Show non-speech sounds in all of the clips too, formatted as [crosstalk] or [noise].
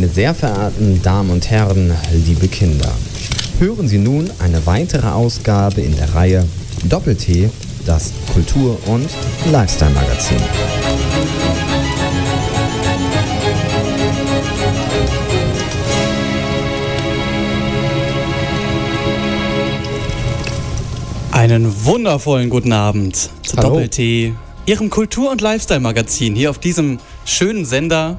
Meine sehr verehrten Damen und Herren, liebe Kinder, hören Sie nun eine weitere Ausgabe in der Reihe Doppel-T, das Kultur- und Lifestyle-Magazin. Einen wundervollen guten Abend zu. Doppel-T, Ihrem Kultur- und Lifestyle-Magazin hier auf diesem schönen Sender.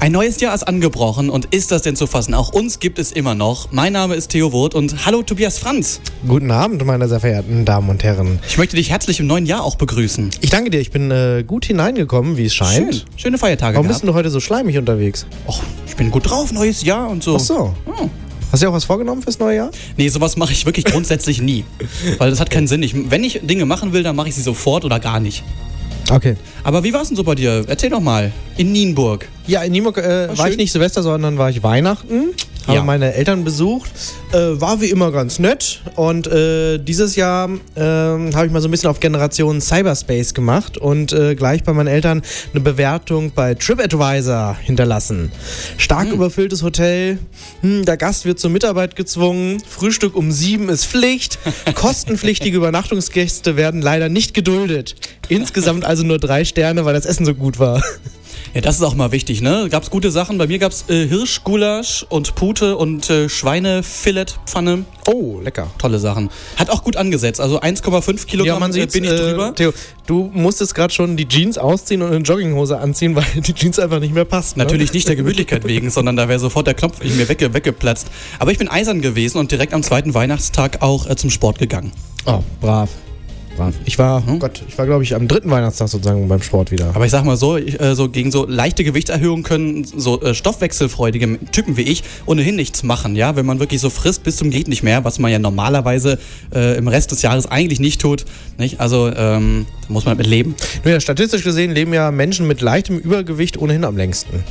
Ein neues Jahr ist angebrochen und ist das denn zu fassen? Auch uns gibt es immer noch. Mein Name ist Theo Wurt und hallo Tobias Franz. Guten Abend, meine sehr verehrten Damen und Herren. Ich möchte dich herzlich im neuen Jahr auch begrüßen. Ich danke dir, ich bin äh, gut hineingekommen, wie es scheint. Schön, schöne Feiertage Warum bist gehabt. du heute so schleimig unterwegs? Och, ich bin gut drauf, neues Jahr und so. Ach so. Oh. Hast du dir auch was vorgenommen fürs neue Jahr? Nee, sowas mache ich wirklich [laughs] grundsätzlich nie. Weil das hat keinen Sinn. Ich, wenn ich Dinge machen will, dann mache ich sie sofort oder gar nicht. Okay. Aber wie war es denn so bei dir? Erzähl doch mal. In Nienburg. Ja, in Nienburg äh, war, schön. ich nicht Silvester, sondern war ich Weihnachten. Habe Ja. meine Eltern besucht. Äh, war wie immer ganz nett. Und äh, dieses Jahr ähm, habe ich mal so ein bisschen auf Generation Cyberspace gemacht und äh, gleich bei meinen Eltern eine Bewertung bei TripAdvisor hinterlassen. Stark überfülltes Hotel. Hm, der Gast wird zur Mitarbeit gezwungen. Frühstück um sieben ist Pflicht. Kostenpflichtige [laughs] Übernachtungsgäste werden leider nicht geduldet. Insgesamt also nur drei Sterne, weil das Essen so gut war. Ja, das ist auch mal wichtig, ne? Gab's gute Sachen. Bei mir gab's äh, Hirschgulasch und Pute und äh, Schweinefiletpfanne. Oh, lecker. Tolle Sachen. Hat auch gut angesetzt. Also 1,5 Kilogramm Ja, man äh, sieht, bin ich drüber. Äh, Theo, du musstest gerade schon die Jeans ausziehen und eine Jogginghose anziehen, [laughs] weil die Jeans einfach nicht mehr passt. Ne? Natürlich nicht der Gemütlichkeit wegen, sondern da wäre sofort der Knopf mir wegge weggeplatzt. Aber ich bin eisern gewesen und direkt am zweiten Weihnachtstag auch äh, zum Sport gegangen. Oh, brav. Ich war, oh Gott, ich war, glaube ich, am dritten Weihnachtstag sozusagen beim Sport wieder. Aber ich sag mal so, ich, äh, so gegen so leichte Gewichtserhöhungen können so äh, stoffwechselfreudige Typen wie ich ohnehin nichts machen, ja, wenn man wirklich so frisst bis zum geht nicht mehr, was man ja normalerweise äh, im Rest des Jahres eigentlich nicht tut, nicht? Also ähm, da muss man mit leben. Nur ja, statistisch gesehen leben ja Menschen mit leichtem Übergewicht ohnehin am längsten.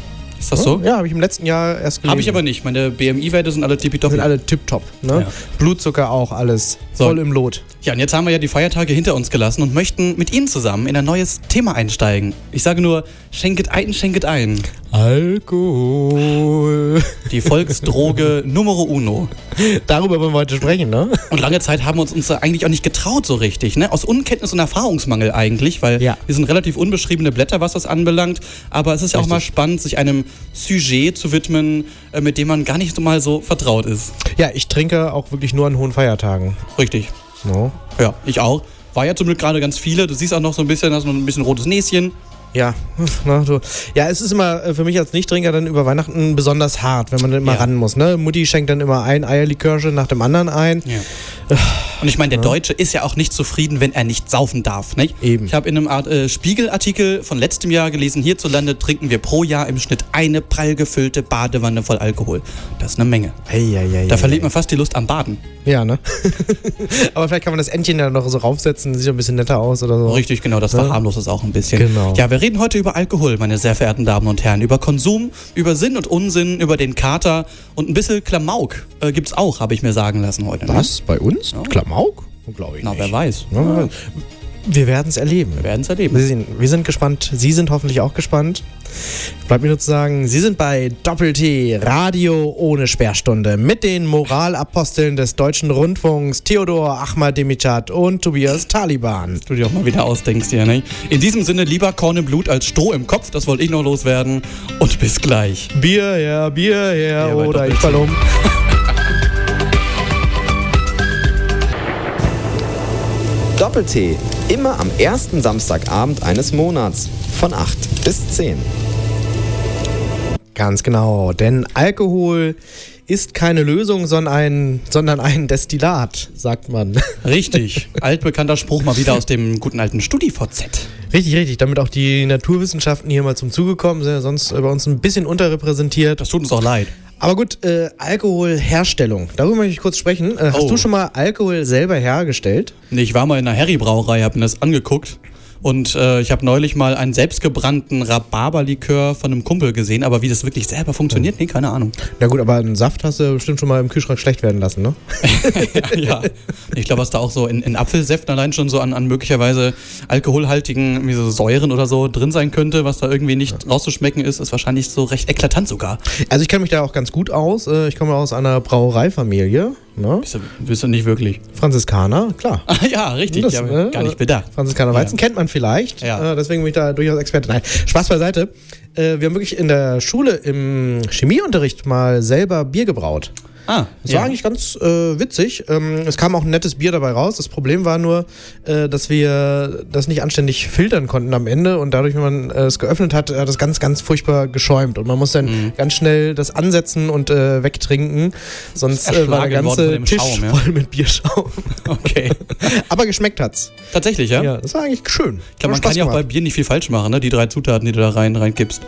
Ist das so? Ja, habe ich im letzten Jahr erst gelesen. Habe ich aber nicht. Meine BMI-Werte sind alle sind tippitoppi. alle tipptopp. Ne? Ja. Blutzucker auch, alles So. voll im Lot. Ja, und jetzt haben wir ja die Feiertage hinter uns gelassen und möchten mit Ihnen zusammen in ein neues Thema einsteigen. Ich sage nur, schenket ein, schenket ein. Alkohol. Die Volksdroge [laughs] Numero Uno. Darüber wollen wir heute sprechen, ne? Und lange Zeit haben wir uns, uns eigentlich auch nicht getraut so richtig, ne? Aus Unkenntnis und Erfahrungsmangel eigentlich, weil Ja. wir sind relativ unbeschriebene Blätter, was das anbelangt. Aber es ist ja auch mal spannend, sich einem Sujet zu widmen, äh, mit dem man gar nicht so mal so vertraut ist. Ja, ich trinke auch wirklich nur an hohen Feiertagen. Richtig. No? Ja, ich auch. War ja zum Glück gerade ganz viele. Du siehst auch noch so ein bisschen, hast noch ein bisschen rotes Näschen. Ja, [laughs] na, du. ja, es ist immer äh, für mich als Nichttrinker dann über Weihnachten besonders hart, wenn man dann immer Ja. ran muss. Ne? Mutti schenkt dann immer ein Eierlikörchen nach dem anderen ein. Ja. Und ich meine, der Deutsche ist ja auch nicht zufrieden, wenn er nicht saufen darf. Nicht? Eben. Ich habe in einem Art äh, Spiegelartikel von letztem Jahr gelesen, hierzulande trinken wir pro Jahr im Schnitt eine prall gefüllte Badewanne voll Alkohol. Das ist eine Menge. Eieiei. Da verliert man fast die Lust am Baden. Ja, ne? [laughs] Aber vielleicht kann man das Entchen ja noch so raufsetzen, sieht ein bisschen netter aus oder so. Richtig, genau, das verharmlost es auch ein bisschen. Genau. Ja, wir reden heute über Alkohol, meine sehr verehrten Damen und Herren. Über Konsum, über Sinn und Unsinn, über den Kater und ein bisschen Klamauk äh, gibt's auch, habe ich mir sagen lassen heute. ne? Was? Bei uns? Klamauk? Glaube ich Na, nicht. wer weiß. Ja, wer weiß. Wir werden es erleben. Wir werden es erleben. Wir sind, wir sind gespannt. Sie sind hoffentlich auch gespannt. Bleibt mir nur zu sagen, Sie sind bei Doppel-T, Radio ohne Sperrstunde, mit den Moralaposteln des deutschen Rundfunks, Theodor Ahmadinejad und Tobias Taliban. du dir auch mal wieder ausdenkst hier, ne? In diesem Sinne, lieber Korn im Blut als Stroh im Kopf, das wollte ich noch loswerden. Und bis gleich. Bier her, Bier her, Ja, bei oder ich fall um. Doppel-T, immer am ersten Samstagabend eines Monats von 8 bis 10. Ganz genau, denn Alkohol ist keine Lösung, sondern ein, sondern ein Destillat, sagt man. [laughs] Richtig. Altbekannter Spruch mal wieder aus dem guten alten StudiVZ. Richtig, richtig, damit auch die Naturwissenschaften hier mal zum Zuge kommen, sind ja sonst bei uns ein bisschen unterrepräsentiert. Das tut uns auch leid. Aber gut, äh, Alkoholherstellung, darüber möchte ich kurz sprechen. Äh, hast Oh. du schon mal Alkohol selber hergestellt? Nee, ich war mal in einer Harry-Brauerei, hab mir das angeguckt Und äh, ich habe neulich mal einen selbstgebrannten Rhabarberlikör von einem Kumpel gesehen, aber wie das wirklich selber funktioniert, nee, keine Ahnung. Na gut, aber einen Saft hast du bestimmt schon mal im Kühlschrank schlecht werden lassen, ne? [laughs] ja, ich glaube, was da auch so in, in Apfelsäften allein schon so an, an möglicherweise alkoholhaltigen wie so Säuren oder so drin sein könnte, was da irgendwie nicht rauszuschmecken ist, ist wahrscheinlich so recht eklatant sogar. Also ich kenne mich da auch ganz gut aus. Äh, Ich komme aus einer Brauereifamilie. Ne? Bist du, bist du nicht wirklich? Franziskaner, klar. [laughs] Ah, ja, richtig. Das, ja, äh, gar nicht bedacht. Franziskaner Weizen kennt man vielleicht. Ja. Äh, deswegen bin ich da durchaus Experte. Nein, Spaß beiseite. Äh, wir haben wirklich in der Schule im Chemieunterricht mal selber Bier gebraut. Ah, Das ja. war eigentlich ganz äh, witzig. Ähm, es kam auch ein nettes Bier dabei raus. Das Problem war nur, äh, dass wir das nicht anständig filtern konnten am Ende und dadurch, wenn man äh, es geöffnet hat, hat es ganz, ganz furchtbar geschäumt und man muss dann Mhm. ganz schnell das ansetzen und äh, wegtrinken, sonst äh, war der ganze Tisch Schaum, ja. voll mit Bierschaum. [laughs] Okay. [laughs] Aber geschmeckt hat's. Tatsächlich, ja? Ja, das war eigentlich schön. Ich glaube, man kann ja auch bei Bier nicht viel falsch machen, ne? Die drei Zutaten, die du da rein reinkippst.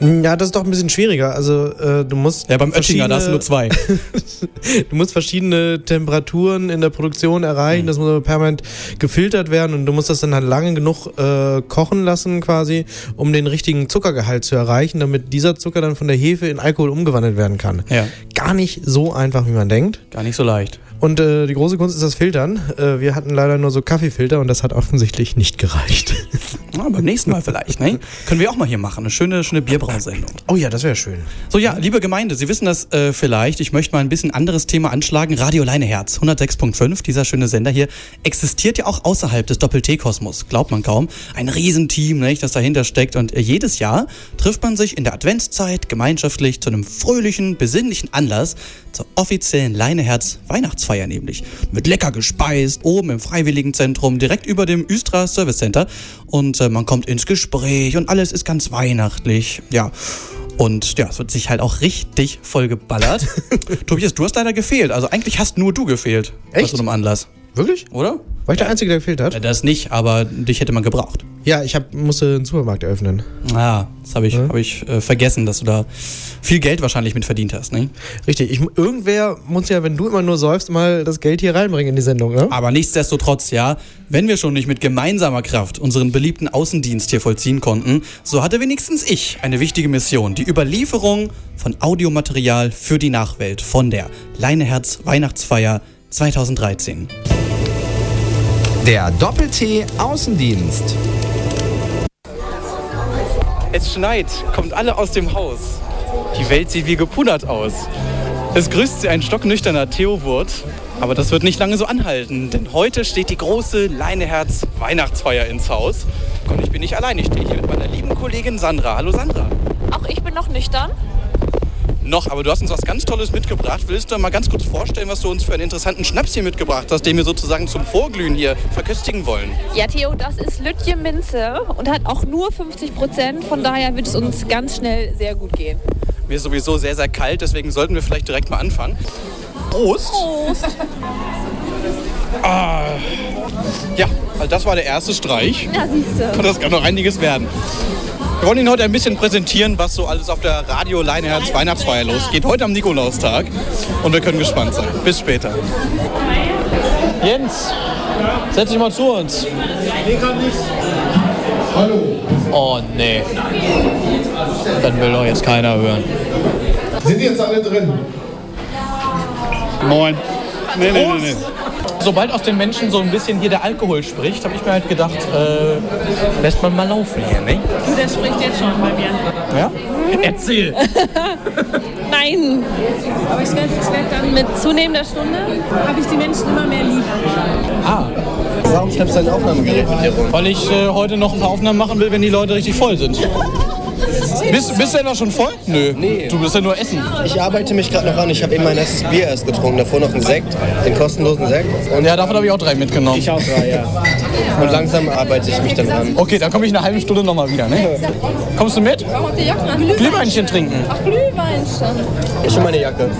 Ja, das ist doch ein bisschen schwieriger. Also äh, du musst Ja, beim Oettinger, da hast du nur zwei. [laughs] [laughs] Du musst verschiedene Temperaturen in der Produktion erreichen, das muss aber permanent gefiltert werden und du musst das dann halt lange genug äh, kochen lassen quasi, um den richtigen Zuckergehalt zu erreichen, damit dieser Zucker dann von der Hefe in Alkohol umgewandelt werden kann. Ja, Gar nicht so einfach, wie man denkt. gar nicht so leicht. Und äh, die große Kunst ist das Filtern. Äh, wir hatten leider nur so Kaffeefilter und das hat offensichtlich nicht gereicht. Ja, [laughs] beim nächsten Mal vielleicht, ne? Können wir auch mal hier machen. Eine schöne, schöne Bierbrausendung. oh ja, das wäre schön. So, ja, liebe Gemeinde, Sie wissen das äh, vielleicht. Ich möchte mal ein bisschen anderes Thema anschlagen. Radio Leineherz, 106.5, dieser schöne Sender hier, existiert ja auch außerhalb des Doppel-T-Kosmos. Glaubt man kaum. Ein Riesenteam, nicht, das dahinter steckt. Und äh, jedes Jahr trifft man sich in der Adventszeit gemeinschaftlich zu einem fröhlichen, besinnlichen Anlass zur offiziellen Leineherz Weihnachtsfeier nämlich. Mit lecker gespeist, oben im Freiwilligenzentrum, direkt über dem Östra Service Center. Und äh, man kommt ins Gespräch und alles ist ganz weihnachtlich. Ja. Und ja, es wird sich halt auch richtig voll geballert. [laughs] Tobias, du hast leider gefehlt. Also eigentlich hast nur du gefehlt. Bei Echt? so einem Anlass. Wirklich? Oder? War ich der Einzige, der gefehlt Ja, hat? das nicht, aber dich hätte man gebraucht. Ja, ich hab, musste einen Supermarkt eröffnen. Ah, das habe ich, hab ich äh, vergessen, dass du da viel Geld wahrscheinlich mit verdient hast. Ne? Richtig. Ich, irgendwer muss ja, wenn du immer nur säufst, mal das Geld hier reinbringen in die Sendung, ne? Aber nichtsdestotrotz, ja, wenn wir schon nicht mit gemeinsamer Kraft unseren beliebten Außendienst hier vollziehen konnten, so hatte wenigstens ich eine wichtige Mission. Die Überlieferung von Audiomaterial für die Nachwelt von der Leineherz Weihnachtsfeier 2013. Der Doppel-T Außendienst. Es schneit, kommt alle aus dem Haus. Die Welt sieht wie gepunert aus. Es grüßt sie ein stocknüchterner Theo Wurt, aber das wird nicht lange so anhalten, denn heute steht die große Leineherz Weihnachtsfeier ins Haus. Und ich bin nicht allein, ich stehe hier mit meiner lieben Kollegin Sandra. Hallo Sandra. Auch ich bin noch nüchtern. Noch, aber du hast uns was ganz Tolles mitgebracht. Willst du mal ganz kurz vorstellen, was du uns für einen interessanten Schnaps hier mitgebracht hast, den wir sozusagen zum Vorglühen hier verköstigen wollen? Ja, Theo, das ist Lütje Minze und hat auch nur 50 Prozent. Von daher wird es uns ganz schnell sehr gut gehen. Mir ist sowieso sehr, sehr kalt, deswegen sollten wir vielleicht direkt mal anfangen. Prost! Prost! Ja, also das war der erste Streich. Ja, siehst du. Und das kann noch einiges werden. Wir wollen Ihnen heute ein bisschen präsentieren, was so alles auf der Radio Leineherz Weihnachtsfeier losgeht. Heute am Nikolaustag. Und wir können gespannt sein. Bis später. Jens, setz dich mal zu uns. Hallo, Oh nee. Dann will doch jetzt keiner hören. sind jetzt alle drin? Moin. Nee, nee, nee, nee. Sobald aus den Menschen so ein bisschen hier der Alkohol spricht, habe ich mir halt gedacht, äh, lässt man mal laufen hier, ne? Du, der spricht jetzt schon bei mir. Ja? Erzähl. [laughs] Nein. Aber ich werde werd dann mit zunehmender Stunde, habe ich die Menschen immer mehr lieb. Warum schleppst du dein Aufnahmegerät mit dir rum? Weil ich äh, heute noch ein paar Aufnahmen machen will, wenn die Leute richtig voll sind. [laughs] Bist, bist du denn noch schon voll? Nö. Nee. Du bist ja nur essen. Ich arbeite mich gerade noch an. Ich habe eben mein erstes Bier erst getrunken. Davor noch einen Sekt, den kostenlosen Sekt. Und Ja, davon habe ich auch drei mitgenommen. ich auch drei, ja. Und langsam arbeite ich mich dann an. Okay, dann komme ich in einer halben Stunde nochmal wieder, ne? Kommst du mit? Glühweinchen trinken. Glühweinchen. Ich und meine Jacke.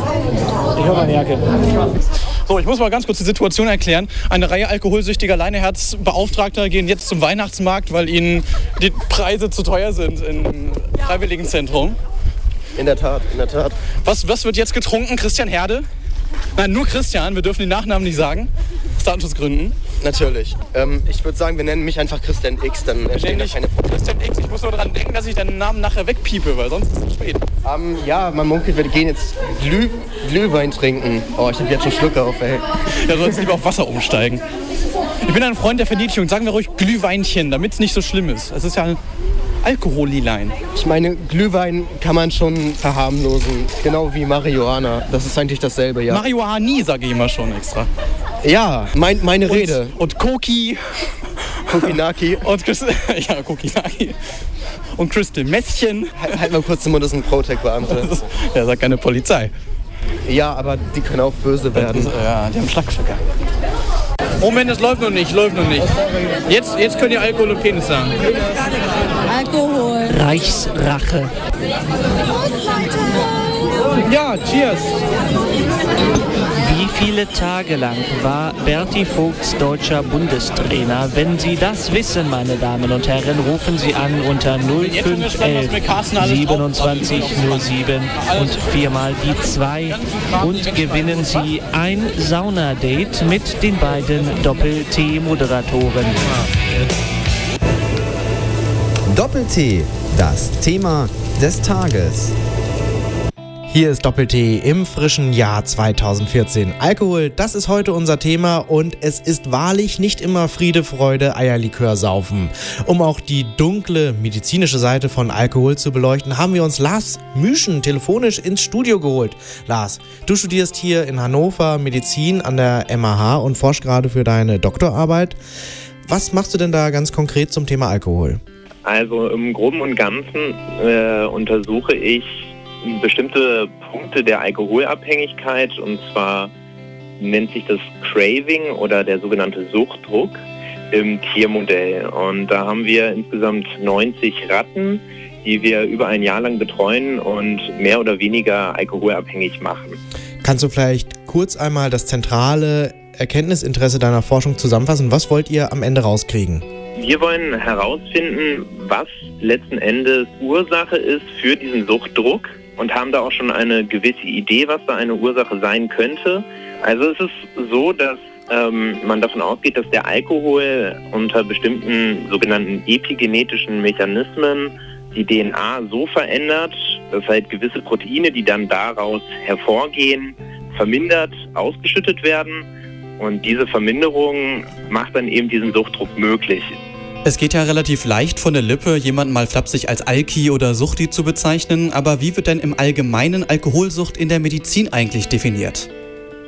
So, ich muss mal ganz kurz die Situation erklären. Eine Reihe alkoholsüchtiger Leineherzbeauftragter gehen jetzt zum Weihnachtsmarkt, weil ihnen die Preise zu teuer sind im Freiwilligenzentrum. In der Tat, in der Tat. Was, was wird jetzt getrunken, Christian Herde? Nein, nur Christian. Wir dürfen den Nachnamen nicht sagen. Aus Datenschutzgründen. Natürlich. Ähm, ich würde sagen, wir nennen mich einfach Christian X, dann entstehen da keine Probleme. Christian X. Ich muss nur daran denken, dass ich deinen Namen nachher wegpiepe, weil sonst ist es zu spät. Ähm, ja, man munkelt, wir gehen jetzt Glüh Glühwein trinken. Oh, ich habe jetzt schon Schluck auf, ey. Ja, sollst lieber auf Wasser umsteigen. Ich bin ein Freund der Verniedlichung. Sagen wir ruhig Glühweinchen, damit es nicht so schlimm ist. Es ist ja Alkohollilein. Ich meine, Glühwein kann man schon verharmlosen. Genau wie Marihuana. Das ist eigentlich dasselbe, ja. Marihuani sage ich immer schon extra. ja, mein, meine Rede. Und Koki. Kokinaki. [laughs] Und Christel. [laughs] Ja, Kokinaki. Und Crystal Mätzchen. Halt, halt mal kurz den Mund, das ist ein Protec-Beamte. Ja, sagt keine Polizei. Ja, aber die können auch böse werden. Ja, die haben Schlagstocker. Moment, es läuft noch nicht, läuft noch nicht. Jetzt, jetzt könnt ihr Alkohol und Penis sagen. Alkohol. Reichsrache. Ja, cheers. Wie viele Tage lang war Berti Vogts deutscher Bundestrainer? Wenn Sie das wissen, meine Damen und Herren, rufen Sie an unter Jetzt haben wir schon, was mit Carsten 0511 alles drauf 27 07 und viermal die 2 und gewinnen Sie ein Saunadate mit den beiden Doppel-T-Moderatoren. Doppel-T, das Thema des Tages. Hier ist Doppel-T im frischen Jahr 2014. Alkohol, das ist heute unser Thema und es ist wahrlich nicht immer Friede, Freude, Eierlikör saufen. Um auch die dunkle medizinische Seite von Alkohol zu beleuchten, haben wir uns Lars Müschen telefonisch ins Studio geholt. Lars, du studierst hier in Hannover Medizin an der MAH und forschst gerade für deine Doktorarbeit. Was machst du denn da ganz konkret zum Thema Alkohol? Also im Groben und Ganzen äh, untersuche ich bestimmte Punkte der Alkoholabhängigkeit und zwar nennt sich das Craving oder der sogenannte Suchtdruck im Tiermodell. Und da haben wir insgesamt 90 Ratten, die wir über ein Jahr lang betreuen und mehr oder weniger alkoholabhängig machen. Kannst du vielleicht kurz einmal das zentrale Erkenntnisinteresse deiner Forschung zusammenfassen? Was wollt ihr am Ende rauskriegen? Wir wollen herausfinden, was letzten Endes Ursache ist für diesen Suchtdruck und haben da auch schon eine gewisse Idee, was da eine Ursache sein könnte. Also es ist so, dass ähm, man davon ausgeht, dass der Alkohol unter bestimmten sogenannten epigenetischen Mechanismen die DNA so verändert, dass halt gewisse Proteine, die dann daraus hervorgehen, vermindert ausgeschüttet werden. Und diese Verminderung macht dann eben diesen Suchtdruck möglich. Es geht ja relativ leicht von der Lippe, jemanden mal flapsig als Alki oder Suchti zu bezeichnen, aber wie wird denn im Allgemeinen Alkoholsucht in der Medizin eigentlich definiert?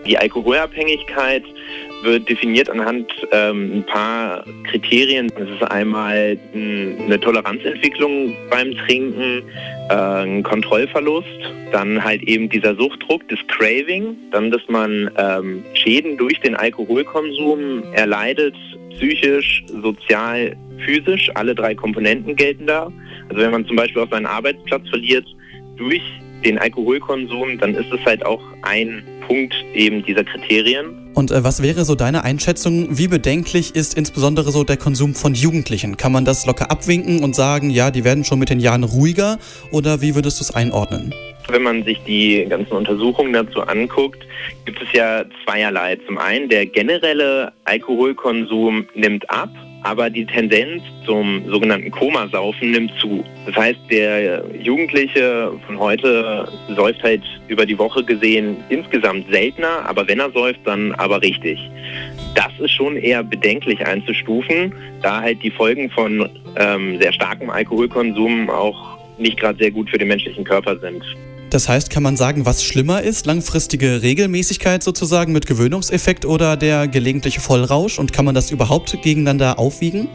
Die Alkoholabhängigkeit wird definiert anhand ähm, ein paar Kriterien. Es ist einmal eine Toleranzentwicklung beim Trinken, äh, ein Kontrollverlust, dann halt eben dieser Suchtdruck, das Craving, dann, dass man ähm, Schäden durch den Alkoholkonsum erleidet, psychisch, sozial, physisch. Alle drei Komponenten gelten da. Also wenn man zum Beispiel auch seinen Arbeitsplatz verliert durch den Alkoholkonsum, dann ist es halt auch ein Punkt eben dieser Kriterien. Und äh, was wäre so deine Einschätzung? Wie bedenklich ist insbesondere so der Konsum von Jugendlichen? Kann man das locker abwinken und sagen, ja, die werden schon mit den Jahren ruhiger? Oder wie würdest du es einordnen? Wenn man sich die ganzen Untersuchungen dazu anguckt, gibt es ja zweierlei. Zum einen, der generelle Alkoholkonsum nimmt ab, aber die Tendenz zum sogenannten Komasaufen nimmt zu. Das heißt, der Jugendliche von heute säuft halt über die Woche gesehen insgesamt seltener, aber wenn er säuft, dann aber richtig. Das ist schon eher bedenklich einzustufen, da halt die Folgen von ähm, sehr starkem Alkoholkonsum auch nicht gerade sehr gut für den menschlichen Körper sind. Das heißt, kann man sagen, was schlimmer ist? Langfristige Regelmäßigkeit sozusagen mit Gewöhnungseffekt oder der gelegentliche Vollrausch? Und kann man das überhaupt gegeneinander aufwiegen?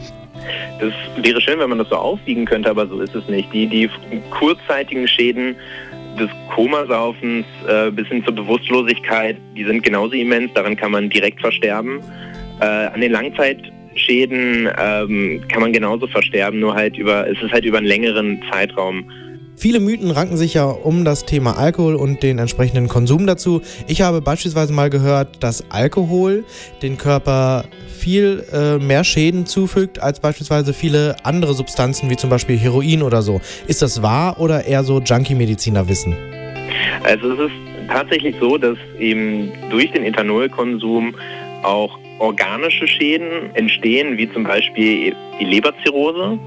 Das wäre schön, wenn man das so aufwiegen könnte, aber so ist es nicht. Die, die kurzzeitigen Schäden des Komasaufens äh, bis hin zur Bewusstlosigkeit, die sind genauso immens, daran kann man direkt versterben. Äh, an den Langzeitschäden ähm, kann man genauso versterben, nur halt über, es ist halt über einen längeren Zeitraum. Viele Mythen ranken sich ja um das Thema Alkohol und den entsprechenden Konsum dazu. Ich habe beispielsweise mal gehört, dass Alkohol den Körper viel äh, mehr Schäden zufügt als beispielsweise viele andere Substanzen wie zum Beispiel Heroin oder so. Ist das wahr oder eher so Junkie-Mediziner wissen? Also es ist tatsächlich so, dass eben durch den Ethanolkonsum auch organische Schäden entstehen, wie zum Beispiel die Leberzirrhose.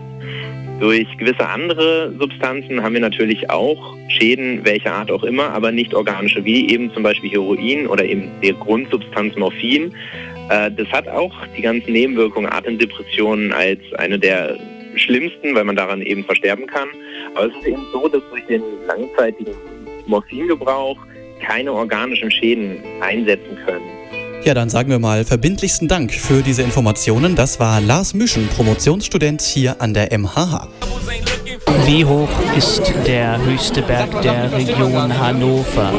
Durch gewisse andere Substanzen haben wir natürlich auch Schäden, welcher Art auch immer, aber nicht organische, wie eben zum Beispiel Heroin oder eben die Grundsubstanz Morphin. Äh, das hat auch die ganzen Nebenwirkungen, Atemdepressionen als eine der schlimmsten, weil man daran eben versterben kann. Aber es ist eben so, dass durch den langzeitigen Morphingebrauch keine organischen Schäden einsetzen können. Ja, dann sagen wir mal verbindlichsten Dank für diese Informationen. Das war Lars Müschen, Promotionsstudent hier an der MHH. Wie hoch ist der höchste Berg der Region Hannover?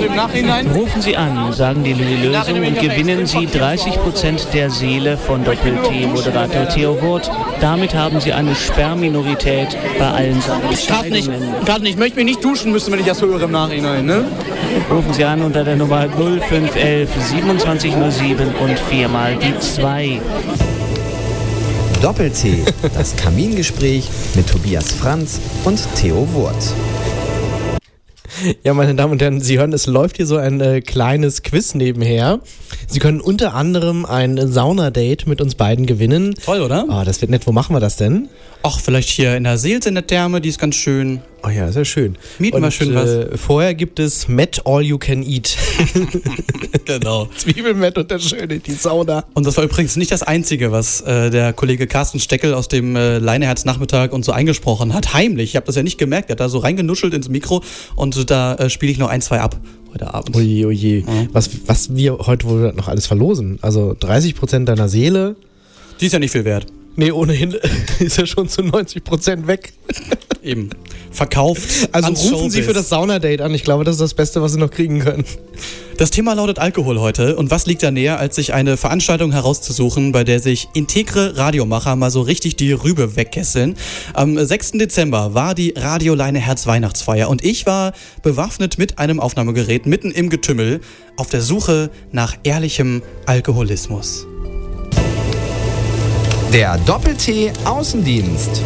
Rufen Sie an, sagen die Lösung und gewinnen Sie 30% der Seele von Doppel-T-Moderator Theo Wurt. Damit haben Sie eine Sperrminorität bei allen Gerade nicht, nicht. Ich möchte mich nicht duschen müssen, wenn ich das höre im Nachhinein. Ne? Rufen Sie an unter der Nummer 0511 2707 und viermal die 2. Doppel-T, das Kamingespräch mit Tobias Franz und Theo Wurt. Ja, meine Damen und Herren, Sie hören, es läuft hier so ein äh, kleines Quiz nebenher. Sie können unter anderem ein Saunadate mit uns beiden gewinnen. Toll, oder? Ah, das wird nett. Wo machen wir das denn? Ach, vielleicht hier in der Seels in der Therme, die ist ganz schön. Oh ja, sehr schön. Mieten wir schön was. Äh, vorher gibt es Met All You Can Eat. [laughs] Genau. Zwiebelmett und der Schöne, die Sauna. Und das war übrigens nicht das Einzige, was äh, der Kollege Carsten Steckel aus dem äh, Leineherz-Nachmittag und so eingesprochen hat. Heimlich. Ich habe das ja nicht gemerkt. Er hat da so reingenuschelt ins Mikro und da äh, spiele ich noch ein, zwei ab heute Abend. Oje, oje. Was, was wir heute wohl noch alles verlosen. Also 30% deiner Seele. Die ist ja nicht viel wert. Nee, ohnehin [laughs] ist er schon zu 90% weg. Eben. Verkauft. Also rufen Sie Showbiz. für das Saunadate an. Ich glaube, das ist das Beste, was Sie noch kriegen können. Das Thema lautet Alkohol heute. Und was liegt da näher, als sich eine Veranstaltung herauszusuchen, bei der sich integre Radiomacher mal so richtig die Rübe wegkesseln? Am 6. Dezember war die Radioleine Herz Weihnachtsfeier und ich war bewaffnet mit einem Aufnahmegerät mitten im Getümmel auf der Suche nach ehrlichem Alkoholismus. Der Doppel-T Außendienst.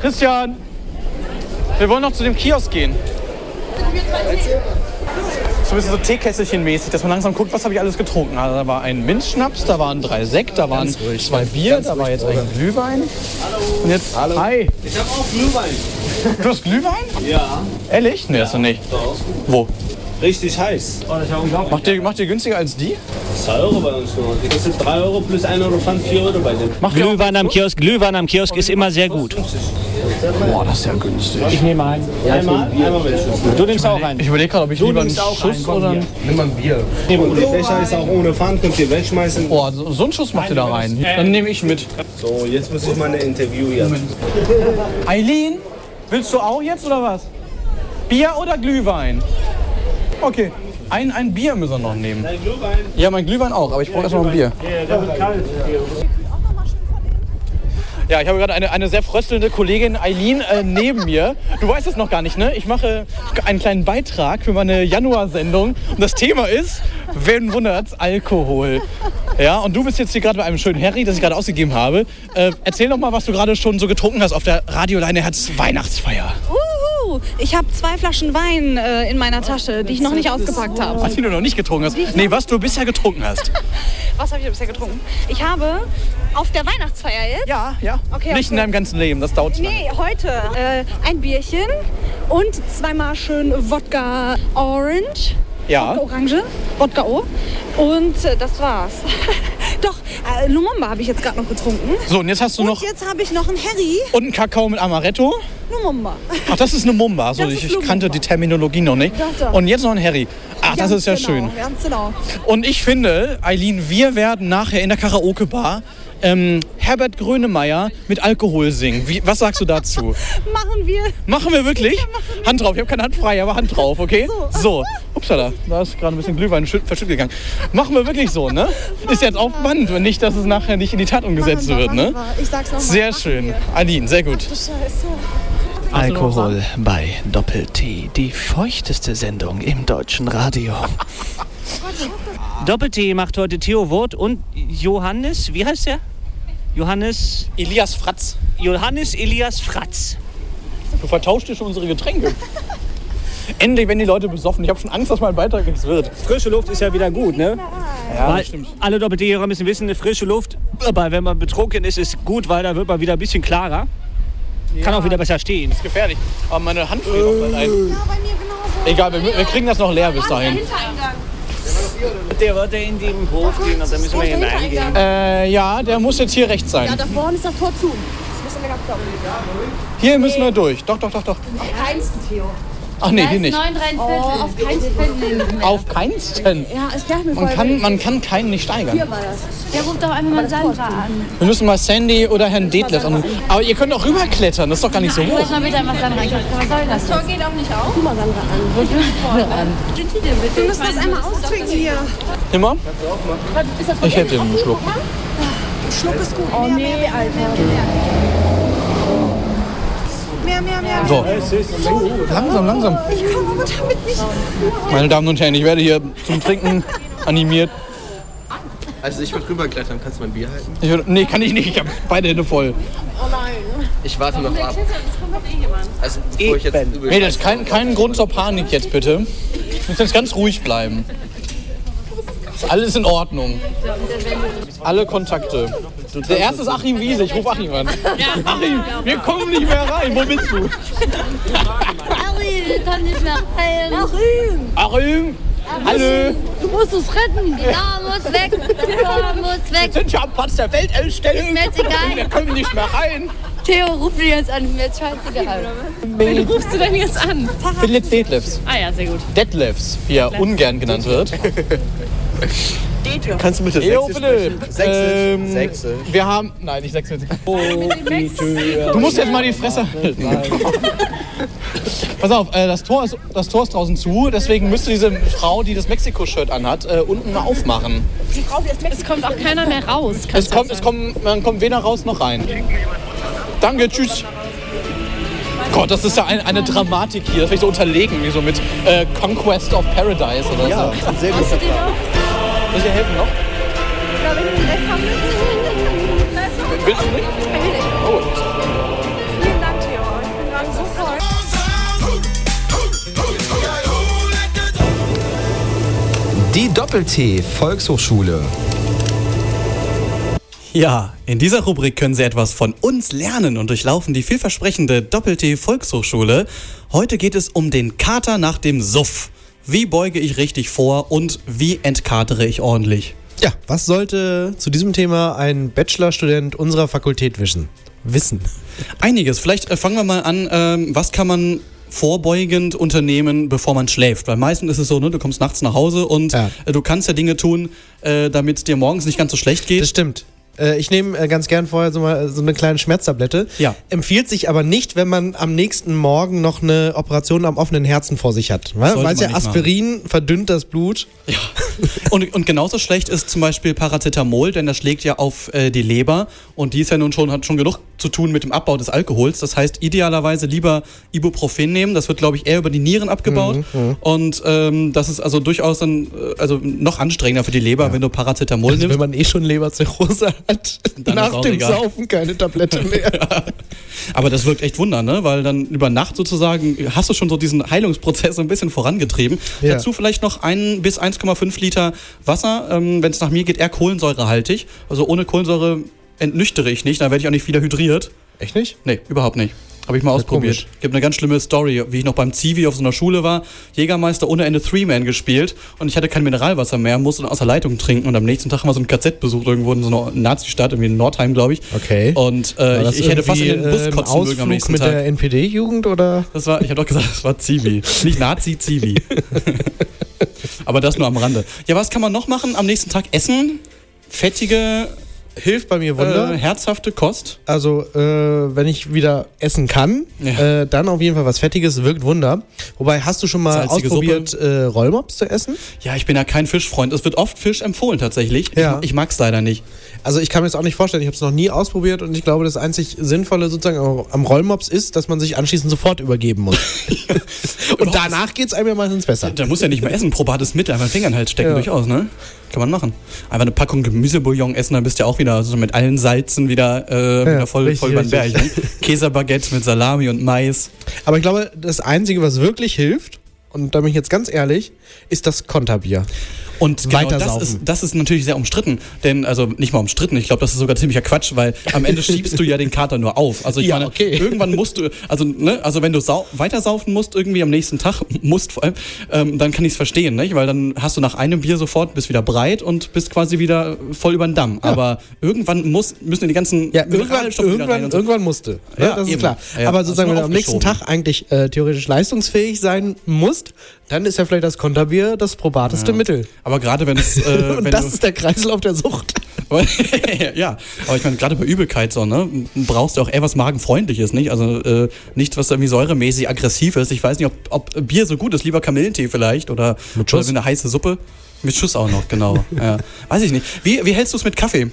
Christian, wir wollen noch zu dem Kiosk gehen. So ein bisschen so Teekesselchen-mäßig, dass man langsam guckt, was habe ich alles getrunken. Also da war ein Minzschnaps, da waren drei Sekt, da waren zwei Bier, da war jetzt ein Glühwein. Und jetzt, hi. Ich habe auch Glühwein. Du hast Glühwein? Ja. Ehrlich? Nee, hast du nicht. Doch. Wo? Richtig heiß. Macht ihr, macht ihr günstiger als die? 2 Euro bei uns nur. Die kostet 3 Euro plus 1 Euro Pfand, 4 Euro bei dem. Macht Glühwein am Kiosk, Glühwein am Kiosk ist immer sehr gut. Boah, das ist ja günstig. Ich nehme einen. Einmal, einmal welches. Du nimmst auch einen. Ich überlege gerade, ob ich Du lieber einen nimmst auch Schuss einen, komm oder hier. einen... Nimm mal ein Bier. Und der Becher ist auch ohne Pfand, könnt ihr wegschmeißen. Boah, so so einen Schuss macht ihr da rein. Dann nehme ich mit. So, jetzt muss ich mal ein Interview hier. Eileen, willst du auch jetzt oder was? Bier oder Glühwein? Okay, ein, ein Bier müssen wir noch nehmen. Dein Glühwein? Ja, mein Glühwein auch, aber ich brauche erstmal ein Bier. Ja, der wird kalt. Ja, ich habe gerade eine, eine sehr fröstelnde Kollegin Eileen äh, neben mir. Du weißt es noch gar nicht, ne? Ich mache einen kleinen Beitrag für meine Januarsendung. Und das Thema ist, wen wundert's, Alkohol. Ja, und du bist jetzt hier gerade bei einem schönen Harry, das ich gerade ausgegeben habe. Äh, erzähl doch mal, was du gerade schon so getrunken hast auf der Radioleine Herz Weihnachtsfeier. Ich habe zwei Flaschen Wein äh, in meiner Tasche, die ich noch nicht ausgepackt habe. Was die du noch nicht getrunken hast. Nee, was du bisher getrunken hast. [laughs] Was habe ich bisher getrunken? Ich habe auf der Weihnachtsfeier jetzt. Ja, ja. Okay, Nicht in okay. deinem ganzen Leben, das dauert. Nee, heute äh, ein Bierchen und zweimal schön Wodka Orange. Ja. Wodka Orange, Wodka O. Und äh, das war's. [laughs] Doch, äh, Lumumba habe ich jetzt gerade noch getrunken. So, und jetzt hast du und noch jetzt habe ich noch einen Harry und einen Kakao mit Amaretto. Lumumba. Ach, das ist eine Mumba. Also Das ich, ich kannte die Terminologie noch nicht. Doch, doch. Und jetzt noch ein Harry. Ach, das Ganz ist ja genau, schön. Ganz genau. Und ich finde, Eileen, wir werden nachher in der Karaoke-Bar ähm, Herbert Grönemeyer mit Alkohol singen. Wie, was sagst du dazu? [laughs] Machen wir. Machen wir wirklich? Hand drauf. Ich habe keine Hand frei, aber Hand drauf, okay? So. Upsala, da ist gerade ein bisschen Glühwein schü- verschüttet gegangen. Machen wir wirklich so, ne? Ist jetzt auf Band, wenn nicht, dass es nachher nicht in die Tat umgesetzt Machen wir, wird, ne? machen wir. Ich sag's noch mal. Sehr Machen schön. wir. Eileen, sehr gut. Du Scheiße. Alkohol bei Doppel-T, die feuchteste Sendung im deutschen Radio. [laughs] Doppel-T macht heute Theo Wurt und Johannes, wie heißt der? Johannes Elias Fratz. Johannes Elias Fratz. Du vertauscht dir schon unsere Getränke. [laughs] Endlich werden die Leute besoffen. Ich habe schon Angst, dass mein Beitrag nichts wird. Frische Luft ist ja wieder gut, ne? Ja, weil das stimmt. alle Doppeltierer müssen wissen, eine frische Luft, aber wenn man betrunken ist, ist gut, weil da wird man wieder ein bisschen klarer. Kann auch wieder besser stehen. ist gefährlich. Aber meine Hand friert auch bald ein. Egal, wir, wir kriegen das noch leer bis dahin. Der wird ja in den Hof gehen und da müssen wir hineingehen. Äh, ja, der muss jetzt hier rechts sein. da vorne ist das Tor zu. Das müssen wir glauben. Hier müssen wir durch. Doch, doch, doch, doch. Keinsten, Theo. Ach nee, hier nicht. Oh, auf keinen Fall. Auf keinsten. Ja, es darf mir Man kann, man kann keinen nicht steigern. war das. Der ruft doch einfach mal Sandra an. Wir müssen mal Sandy oder Herrn Detlef anrufen. Aber ihr könnt auch rüberklettern, das ist doch gar nicht so Ich hoch. weiß mal bitte, was Sandra. Was soll das? Das Tor geht auch nicht auf. Guck mal Sandra an. Ruf mal an. Wir müssen das einmal austrinken hier. Immer? Ist das Ich hätte einen Schluck. Schluck ist gut. Oh nee, Alter. Mehr, mehr, mehr. So. Langsam, langsam. Ich komme aber damit nicht. Meine Damen und Herren, ich werde hier zum Trinken animiert. Also ich würde rüberklettern. Kannst du mein Bier halten? Ich, würd- nee, kann ich nicht. Ich habe beide Hände voll. Oh nein. Ich warte noch ab. Eh. Also bevor ich jetzt Nee, das ist kein, kein Grund zur Panik jetzt bitte. Ich muss jetzt ganz ruhig bleiben. Ist alles in Ordnung. Alle Kontakte. Der erste ist Achim Wiese. Ich rufe Achim an. Achim, wir kommen nicht mehr rein. Wo bist du? Harry, ich kann nicht mehr heilen. Achim. Achim! Hallo! Du musst es retten. Ja, muss weg. Ja, muss Wir weg. sind ja am Platz der Weltausstellung. Ist mir jetzt egal. Wir können nicht mehr rein. Theo, ruf mich jetzt an. Ist mir jetzt scheißegal. Wen rufst du denn jetzt an? Philipp Detlefs. Ah ja, sehr gut. Detlefs, wie er ungern genannt wird. [laughs] Kannst du bitte Sächsisch sprechen? Sächsisch. Ähm, Sächsisch. Wir haben. Nein, nicht Sächsisch. [laughs] Du musst jetzt mal die Fresse halten. [laughs] Pass auf, äh, das, Tor ist, das Tor ist draußen zu, deswegen müsste diese Frau, die das Mexiko-Shirt anhat, äh, unten mal aufmachen. Es kommt auch keiner mehr raus. Es kommt, es kommt, man kommt weder raus noch rein. Danke, tschüss. Gott, das ist ja ein, eine Dramatik hier. Das will ich so unterlegen, wie so mit äh, Conquest of Paradise oder Ja, so. das ist ein sehr guter Plan. Soll ich dir helfen noch? Willst du nicht? Oh. Vielen Dank, Theo. Ich bin gerade so voll. Die Doppel-T Volkshochschule. Ja, in dieser Rubrik können Sie etwas von uns lernen und durchlaufen die vielversprechende Doppel-T Volkshochschule. Heute geht es um den Kater nach dem Suff. Wie beuge ich richtig vor und wie entkatere ich ordentlich? Ja, was sollte zu diesem Thema ein Bachelorstudent unserer Fakultät wissen? Wissen. Einiges. Vielleicht äh, fangen wir mal an. Ähm, was kann man vorbeugend unternehmen, bevor man schläft? Weil meistens ist es so, ne, du kommst nachts nach Hause und Ja. äh, du kannst ja Dinge tun, äh, damit es dir morgens nicht ganz so schlecht geht. Das stimmt. Äh, Ich nehme äh, ganz gern vorher so, mal, so eine kleine Schmerztablette. Ja. Empfiehlt sich aber nicht, wenn man am nächsten Morgen noch eine Operation am offenen Herzen vor sich hat. Weil ja, Aspirin verdünnt das Blut. Und, und genauso schlecht ist zum Beispiel Paracetamol, denn das schlägt ja auf äh, die Leber und die ist ja nun schon, hat schon genug zu tun mit dem Abbau des Alkohols. Das heißt, idealerweise lieber Ibuprofen nehmen. Das wird, glaube ich, eher über die Nieren abgebaut. Mhm, Und ähm, das ist also durchaus dann äh, also noch anstrengender für die Leber, wenn du Paracetamol Also, wenn nimmst. man eh schon Leberzirrhose hat, Ist nach dem egal. Saufen keine Tablette mehr. [laughs] Aber das wirkt echt Wunder, ne? Weil dann über Nacht sozusagen hast du schon so diesen Heilungsprozess so ein bisschen vorangetrieben. Ja. Dazu vielleicht noch ein bis 1,5 Liter Wasser. Ähm, Wenn es nach mir geht, eher kohlensäurehaltig. Also ohne Kohlensäure entnüchtere ich nicht, dann werde ich auch nicht wieder hydriert. Echt nicht? Nee, überhaupt nicht. Habe ich mal ausprobiert. komisch. Gibt eine ganz schlimme Story, wie ich noch beim Zivi auf so einer Schule war, Jägermeister ohne Ende Three-Man gespielt und ich hatte kein Mineralwasser mehr, musste dann aus der Leitung trinken und am nächsten Tag haben wir so ein KZ besucht irgendwo in so einer Nazi-Stadt, irgendwie in Nordheim, glaube ich. Okay. Und äh, ich, das ich hätte fast in den Bus äh, kotzen mögen am nächsten mit Tag. der NPD-Jugend oder? Das war, ich habe doch gesagt, das war Zivi. Nicht Nazi, Zivi. [laughs] Aber das nur am Rande. Ja, was kann man noch machen? Am nächsten Tag essen? Fettige, Hilft bei mir Wunder. äh, herzhafte Kost? Also, äh, wenn ich wieder essen kann, Ja. äh, dann auf jeden Fall was Fettiges, wirkt Wunder. Wobei, hast du schon mal Salzige ausprobiert, äh, Rollmops zu essen? Ja, ich bin ja kein Fischfreund. Es wird oft Fisch empfohlen tatsächlich. Ja. Ich, ich mag es leider nicht. Also, ich kann mir das auch nicht vorstellen. Ich habe es noch nie ausprobiert und ich glaube, das einzig Sinnvolle sozusagen am Rollmops ist, dass man sich anschließend sofort übergeben muss. [laughs] und danach geht es einem ja meistens besser. Da muss ja nicht mehr essen. Probates mit, einfach Fingern halt stecken Ja. durchaus, ne? Kann man machen. Einfach eine Packung Gemüsebouillon essen, dann bist du ja auch wieder also mit allen Salzen wieder, äh, wieder voll, richtig, voll beim Berg. [laughs] Käsebaguette mit Salami und Mais. Aber ich glaube, das Einzige, was wirklich hilft, und da bin ich jetzt ganz ehrlich, ist das Konterbier. Und genau Weiter das ist, das ist natürlich sehr umstritten. Denn, also nicht mal umstritten, ich glaube, das ist sogar ziemlicher Quatsch, weil am Ende schiebst du ja den Kater nur auf. Also ich Ja, meine, okay. irgendwann musst du, also, ne, also wenn du sau weiter saufen musst, irgendwie am nächsten Tag, musst vor allem, ähm, dann kann ich es verstehen, nicht? Weil dann hast du nach einem Bier sofort, bist wieder breit und bist quasi wieder voll über den Damm. Aber irgendwann muss, müssen die ganzen Ja, irgendwann, irgendwann, und so. irgendwann musste. Ne? Ja, das ist eben. klar. Ja, Aber sozusagen, wenn du am nächsten. Tag eigentlich äh, theoretisch leistungsfähig sein musst, dann ist ja vielleicht das Konterbier das probateste Ja. Mittel. Aber gerade wenn es. Äh, [laughs] Und wenn das ist der Kreislauf der Sucht. [laughs] ja, aber ich meine, gerade bei Übelkeit so, ne, brauchst du auch eher was Magenfreundliches, nicht? Also äh, nichts, was irgendwie säuremäßig aggressiv ist. Ich weiß nicht, ob, ob Bier so gut ist, lieber Kamillentee vielleicht oder, Mit oder Schuss? so eine heiße Suppe. Mit Schuss auch noch, genau. [laughs] ja. Weiß ich nicht. Wie, wie hältst du es mit Kaffee?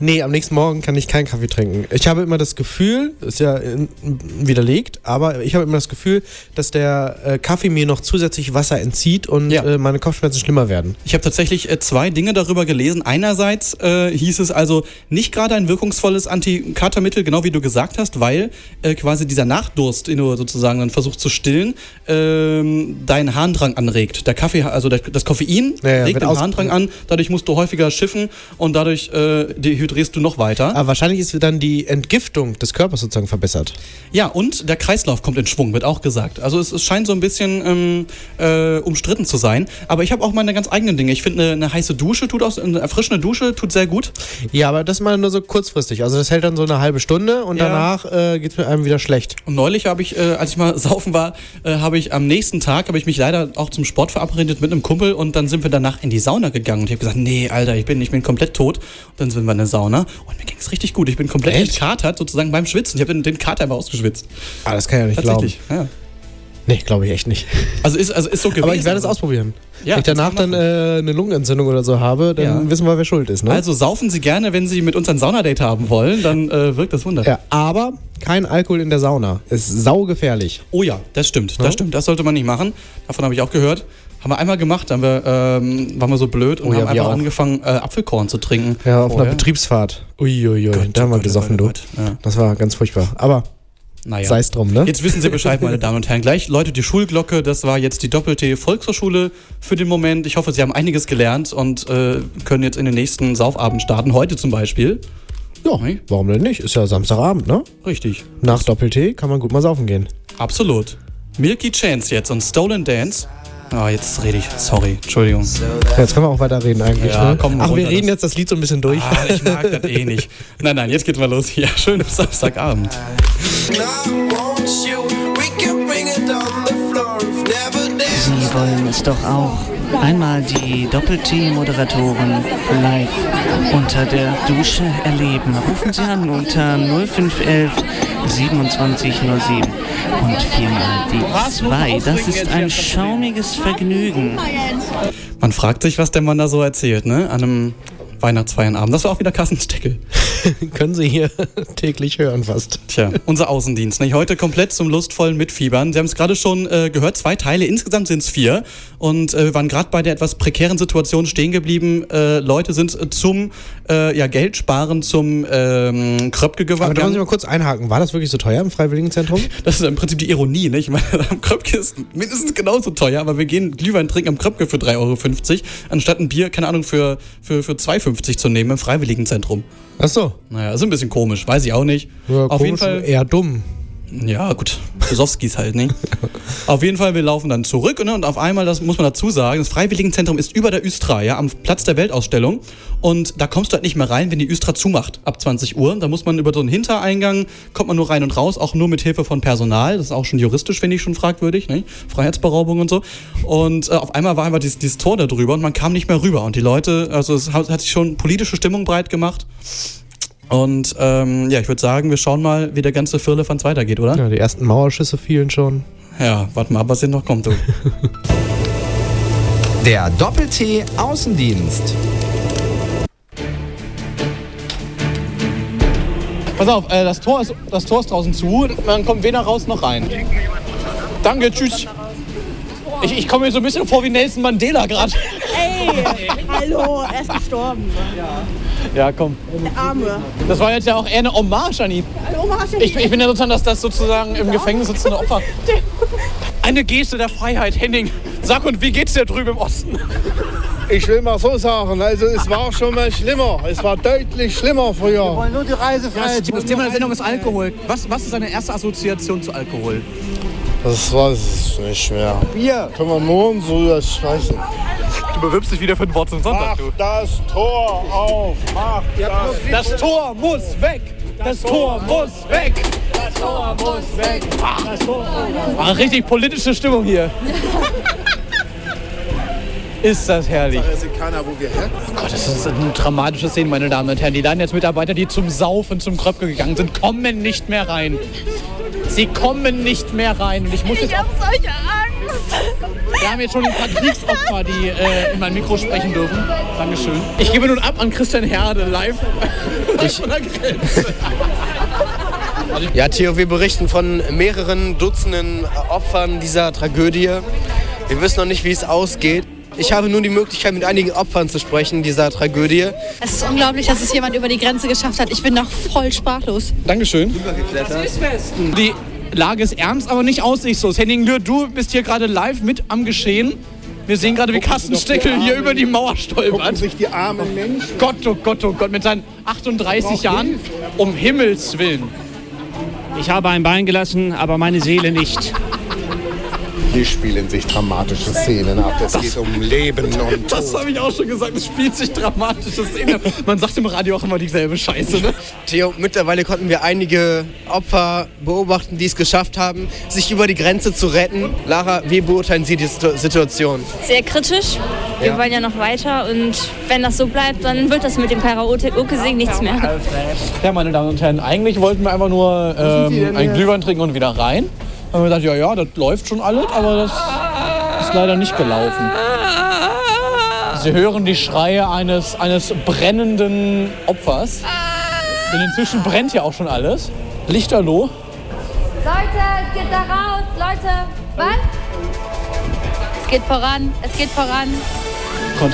Nee, am nächsten Morgen kann ich keinen Kaffee trinken. Ich habe immer das Gefühl, ist ja widerlegt, aber ich habe immer das Gefühl, dass der äh, Kaffee mir noch zusätzlich Wasser entzieht und äh, meine Kopfschmerzen schlimmer werden. Ich habe tatsächlich äh, zwei Dinge darüber gelesen. Einerseits äh, hieß es also nicht gerade ein wirkungsvolles Antikatermittel, genau wie du gesagt hast, weil äh, quasi dieser Nachdurst, den du sozusagen dann versuchst zu stillen, ähm, deinen Harndrang anregt. Der Kaffee, also der, das Koffein Ja, ja, regt den Harndrang an, dadurch musst du häufiger schiffen und dadurch äh, dehydrierst du noch weiter. Aber wahrscheinlich ist dann die Entgiftung des Körpers sozusagen verbessert. Ja, und der Kreislauf kommt in Schwung, wird auch gesagt. Also es, es scheint so ein bisschen ähm, äh, umstritten zu sein. Aber ich habe auch meine ganz eigenen Dinge. Ich finde, eine, eine heiße Dusche tut auch, eine erfrischende Dusche tut sehr gut. Ja, aber das mal nur so kurzfristig. Also das hält dann so eine halbe Stunde und Ja. danach äh, geht es mit einem wieder schlecht. Und neulich habe ich, äh, als ich mal [laughs] saufen war, äh, habe ich am nächsten Tag, habe ich mich leider auch zum Sport verabredet mit einem Kumpel und dann sind wir danach in die Sauna gegangen. Und ich habe gesagt, nee, Alter, ich bin, ich bin komplett tot. Und dann sind wir in der Sauna und mir ging es richtig gut. Ich bin komplett Echt? entkatert sozusagen beim Schwitzen. Ich habe den, den Kater einfach ausgeschwitzt. Ah, das kann ich ja nicht glauben. Ja. Nee, glaube ich echt nicht. Also ist, also ist so gewesen. Aber ich werde es ausprobieren. Ja, Wenn ich danach dann äh, eine Lungenentzündung oder so habe, dann Ja. wissen wir, wer schuld ist. Ne? Also saufen Sie gerne, wenn Sie mit uns ein Saunadate haben wollen, dann äh, wirkt das Wunder. ja, aber kein Alkohol in der Sauna. Ist saugefährlich. Oh ja, das stimmt, Ja? das stimmt. Das sollte man nicht machen. Davon habe ich auch gehört. Haben wir einmal gemacht, haben wir, ähm, waren wir so blöd und Oh ja, haben wir einfach auch. angefangen, äh, Apfelkorn zu trinken. Ja, auf einer vorher. Betriebsfahrt. Uiuiui, da haben wir gesoffen, du. Ja. Das war ganz furchtbar. Aber Naja. sei es drum, ne? Jetzt wissen Sie Bescheid, meine Damen und Herren. Gleich läutet die Schulglocke. Das war jetzt die Doppel-T Volkshochschule für den Moment. Ich hoffe, Sie haben einiges gelernt und äh, können jetzt in den nächsten Saufabend starten. Heute zum Beispiel. Ja, warum denn nicht? Ist ja Samstagabend, ne? Richtig. Nach Doppel-T kann man gut mal saufen gehen. Absolut. Milky Chance jetzt und Stolen Dance. Ah, jetzt rede ich. Sorry, Entschuldigung. Ja, jetzt können wir auch weiter reden eigentlich. Ja, ne? komm, Ach, wir runter, reden das- jetzt das Lied so ein bisschen durch. Ah, ich mag das eh nicht. [laughs] Nein, nein, jetzt geht's mal los. Ja, schönen Samstagabend. Sie wollen es doch auch. Einmal die Doppel-T-Moderatoren live unter der Dusche erleben. Rufen Sie an unter 0511 2707 und viermal die 2. Das ist ein schaumiges Vergnügen. Man fragt sich, was der Mann da so erzählt, ne? An einem Weihnachtsfeiernabend. Das war auch wieder Kassensdeckel. [laughs] Können Sie hier [laughs] täglich hören fast. Tja, unser Außendienst. Nicht? Heute komplett zum lustvollen Mitfiebern. Sie haben es gerade schon äh, gehört, zwei Teile, insgesamt sind es vier. Und äh, wir waren gerade bei der etwas prekären Situation stehen geblieben. Äh, Leute sind äh, zum äh, ja, Geldsparen zum ähm, Kröpke Aber da muss ich mal kurz einhaken. War das wirklich so teuer im Freiwilligenzentrum? [laughs] Das ist im Prinzip die Ironie, nicht? Ich meine, am Kröpke ist mindestens genauso teuer, aber wir gehen Glühwein trinken am Kröpke für 3,50 Euro, anstatt ein Bier, keine Ahnung, für, für, für 2,50 zu nehmen im Freiwilligenzentrum. Ach so. Naja, ist ein bisschen komisch, weiß ich auch nicht. Ja, Auf jeden Fall. Eher dumm. Ja, gut. Besowskis halt, ne? auf jeden Fall, wir laufen dann zurück ne? und auf einmal, das muss man dazu sagen, das Freiwilligenzentrum ist über der Östra, ja, am Platz der Weltausstellung. Und da kommst du halt nicht mehr rein, wenn die Östra zumacht, ab 20 Uhr. Da muss man über so einen Hintereingang, kommt man nur rein und raus, auch nur mit Hilfe von Personal. Das ist auch schon juristisch, finde ich, schon fragwürdig, ne? Freiheitsberaubung und so. Und äh, auf einmal war einfach dieses, dieses Tor da drüber und man kam nicht mehr rüber. Und die Leute, also es hat, hat sich schon politische Stimmung breit gemacht. Und ähm, ja, ich würde sagen, wir schauen mal, wie der ganze Firlefanz weitergeht, oder? Ja, die ersten Mauerschüsse fielen schon. Ja, warte mal ab, was hier noch kommt, du. [laughs] Der Doppel-T Außendienst. Pass auf, äh, das, Tor ist, das Tor ist draußen zu, man kommt weder raus noch rein. Danke, tschüss. Ich, ich komme mir so ein bisschen vor wie Nelson Mandela gerade. Ey, hallo, er ist gestorben. Ja, komm. Der Arme. Das war jetzt ja auch eher eine Hommage an ihn. Hallo, Martin. Ich, ich bin ja sozusagen das, das sozusagen im Gefängnis sitzende Opfer. [laughs] Eine Geste der Freiheit, Henning. Sag und wie geht's dir drüben im Osten? Ich will mal so sagen, also es war schon mal schlimmer. Es war deutlich schlimmer früher. nur die Reisefreiheit. Das Thema der Sendung ist Alkohol. Was, was ist deine erste Assoziation zu Alkohol? Das weiß ich nicht mehr. Bier. Können wir morgen so sprechen. Du bewirbst dich wieder für ein Wort zum Sonntag, du. Das Tor auf. Mach das. Das Tor muss weg. Das Tor muss weg. Das Tor muss weg. Das Tor Ah, richtig politische Stimmung hier. [laughs] Ist das herrlich. weiß keiner, wo wir herkommen. Oh Gott, das ist eine dramatische Szene, meine Damen und Herren. Die Mitarbeiter, die zum Saufen zum Kröpke gegangen sind, kommen nicht mehr rein. Sie kommen nicht mehr rein. Und ich muss jetzt Ich hab solche Angst. Wir haben jetzt schon ein paar Kriegsopfer, die äh, in mein Mikro sprechen dürfen. Dankeschön. Ich gebe nun ab an Christian Herde live, [laughs] live von der Grenze. Ja, Theo, wir berichten von mehreren Dutzenden Opfern dieser Tragödie. Wir wissen noch nicht, wie es ausgeht. Ich habe nun die Möglichkeit, mit einigen Opfern zu sprechen dieser Tragödie. Es ist unglaublich, dass es jemand über die Grenze geschafft hat. Ich bin noch voll sprachlos. Dankeschön. Die Lage ist ernst, aber nicht aussichtslos. Henning Lühr, du bist hier gerade live mit am Geschehen. Wir sehen gerade, wie Carsten Steckel hier über die Mauer stolpert. sich die armen Menschen. Gott, oh Gott, oh Gott, mit seinen 38 Jahren. Um Himmels Willen. Ich habe ein Bein gelassen, aber meine Seele nicht. Hier spielen sich dramatische Szenen ab. Es geht um Leben und Das habe ich auch schon gesagt. Es spielt sich dramatische Szenen. Man sagt im Radio auch immer dieselbe Scheiße, ne? Theo, mittlerweile konnten wir einige Opfer beobachten, die es geschafft haben, sich über die Grenze zu retten. Lara, wie beurteilen Sie die Situ- Situation? Sehr kritisch. Wir Ja. wollen ja noch weiter und wenn das so bleibt, dann wird das mit dem Karaoke-Singen nichts mehr. Ja, meine Damen und Herren, eigentlich wollten wir einfach nur ähm, einen? Glühwein trinken und wieder rein. Haben wir gedacht, ja, ja, das läuft schon alles, aber das ist leider nicht gelaufen. Sie hören die Schreie eines, eines brennenden Opfers. Denn inzwischen brennt ja auch schon alles. Lichterloh. Leute, es geht da raus. Leute, was? Es geht voran, es geht voran. Gott.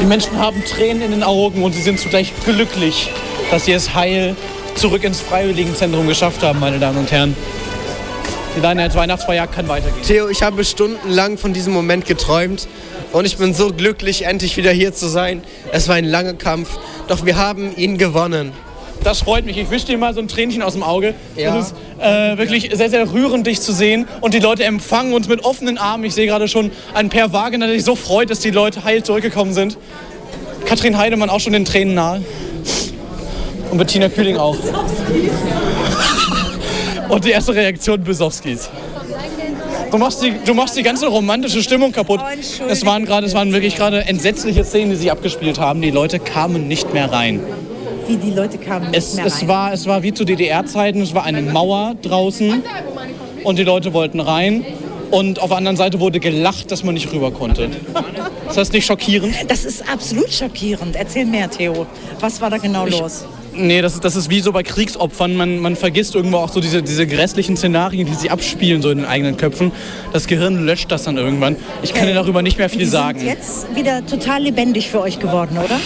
Die Menschen haben Tränen in den Augen und sie sind zugleich glücklich, dass sie es heil zurück ins Freiwilligenzentrum geschafft haben, meine Damen und Herren. Die Deine Weihnachtsfeier kann weitergehen. Theo, ich habe stundenlang von diesem Moment geträumt und ich bin so glücklich, endlich wieder hier zu sein. Es war ein langer Kampf, doch wir haben ihn gewonnen. Das freut mich. Ich wische dir mal so ein Tränchen aus dem Auge. Ja. Das ist äh, wirklich sehr, sehr rührend, dich zu sehen. Und die Leute empfangen uns mit offenen Armen. Ich sehe gerade schon ein Per Wagner, der sich so freut, dass die Leute heil zurückgekommen sind. Katrin Heidemann auch schon den Tränen nahe. Und Bettina Kühling auch. [laughs] Und die erste Reaktion Besowskis. Du machst, die, du machst die ganze romantische Stimmung kaputt. Es waren gerade, es waren wirklich gerade entsetzliche Szenen, die sich abgespielt haben. Die Leute kamen nicht mehr rein. Wie die Leute kamen nicht Es, mehr es, rein. war, es war wie zu DDR-Zeiten, es war eine Mauer draußen und die Leute wollten rein. Und auf der anderen Seite wurde gelacht, dass man nicht rüber konnte. Ist das nicht schockierend? Das ist absolut schockierend. Erzähl mehr, Theo. Was war da genau los? Nee, das ist, das ist wie so bei Kriegsopfern. Man, man vergisst irgendwo auch so diese, diese grässlichen Szenarien, die sich abspielen so in den eigenen Köpfen. Das Gehirn löscht das dann irgendwann. Ich kann dir darüber nicht mehr viel die sagen. sind jetzt wieder total lebendig für euch geworden, oder?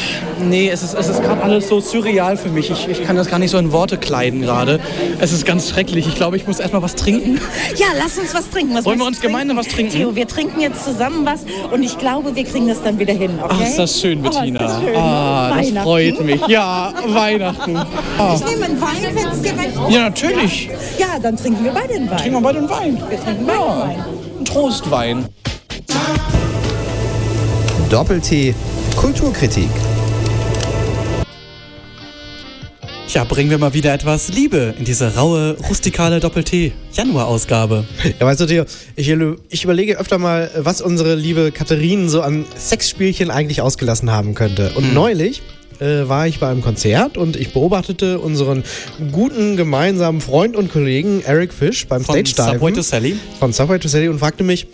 Nee, es ist, es ist gerade alles so surreal für mich. Ich, ich kann das gar nicht so in Worte kleiden gerade. Es ist ganz schrecklich. Ich glaube, ich muss erstmal was trinken. [laughs] Ja, lass uns was trinken. Was Wollen wir uns du gemeinsam was trinken? Theo, wir trinken jetzt zusammen was und ich glaube, wir kriegen das dann wieder hin, okay? Ach, ist das schön, Oh, ist Bettina. das schön. Ah, das freut mich. Ja, [laughs] Weihnachten. Ah. Ich nehme einen Wein, wenn es dir recht ist. Ja, natürlich. Ja, dann trinken wir beide einen Wein. Trinken wir beide einen Wein. Wir trinken beide einen Wein. Ein Trostwein. Doppel-T Kulturkritik. Ja, bringen wir mal wieder etwas Liebe in diese raue, rustikale Doppel-T-Januar-Ausgabe. Ja, weißt du, Theo, ich, ich überlege öfter mal, was unsere liebe Katharine so an Sexspielchen eigentlich ausgelassen haben könnte. Und Hm. neulich äh, war ich bei einem Konzert und ich beobachtete unseren guten gemeinsamen Freund und Kollegen Eric Fish beim Von Stage Diven. Subway to Sally? Von Subway to Sally und fragte mich,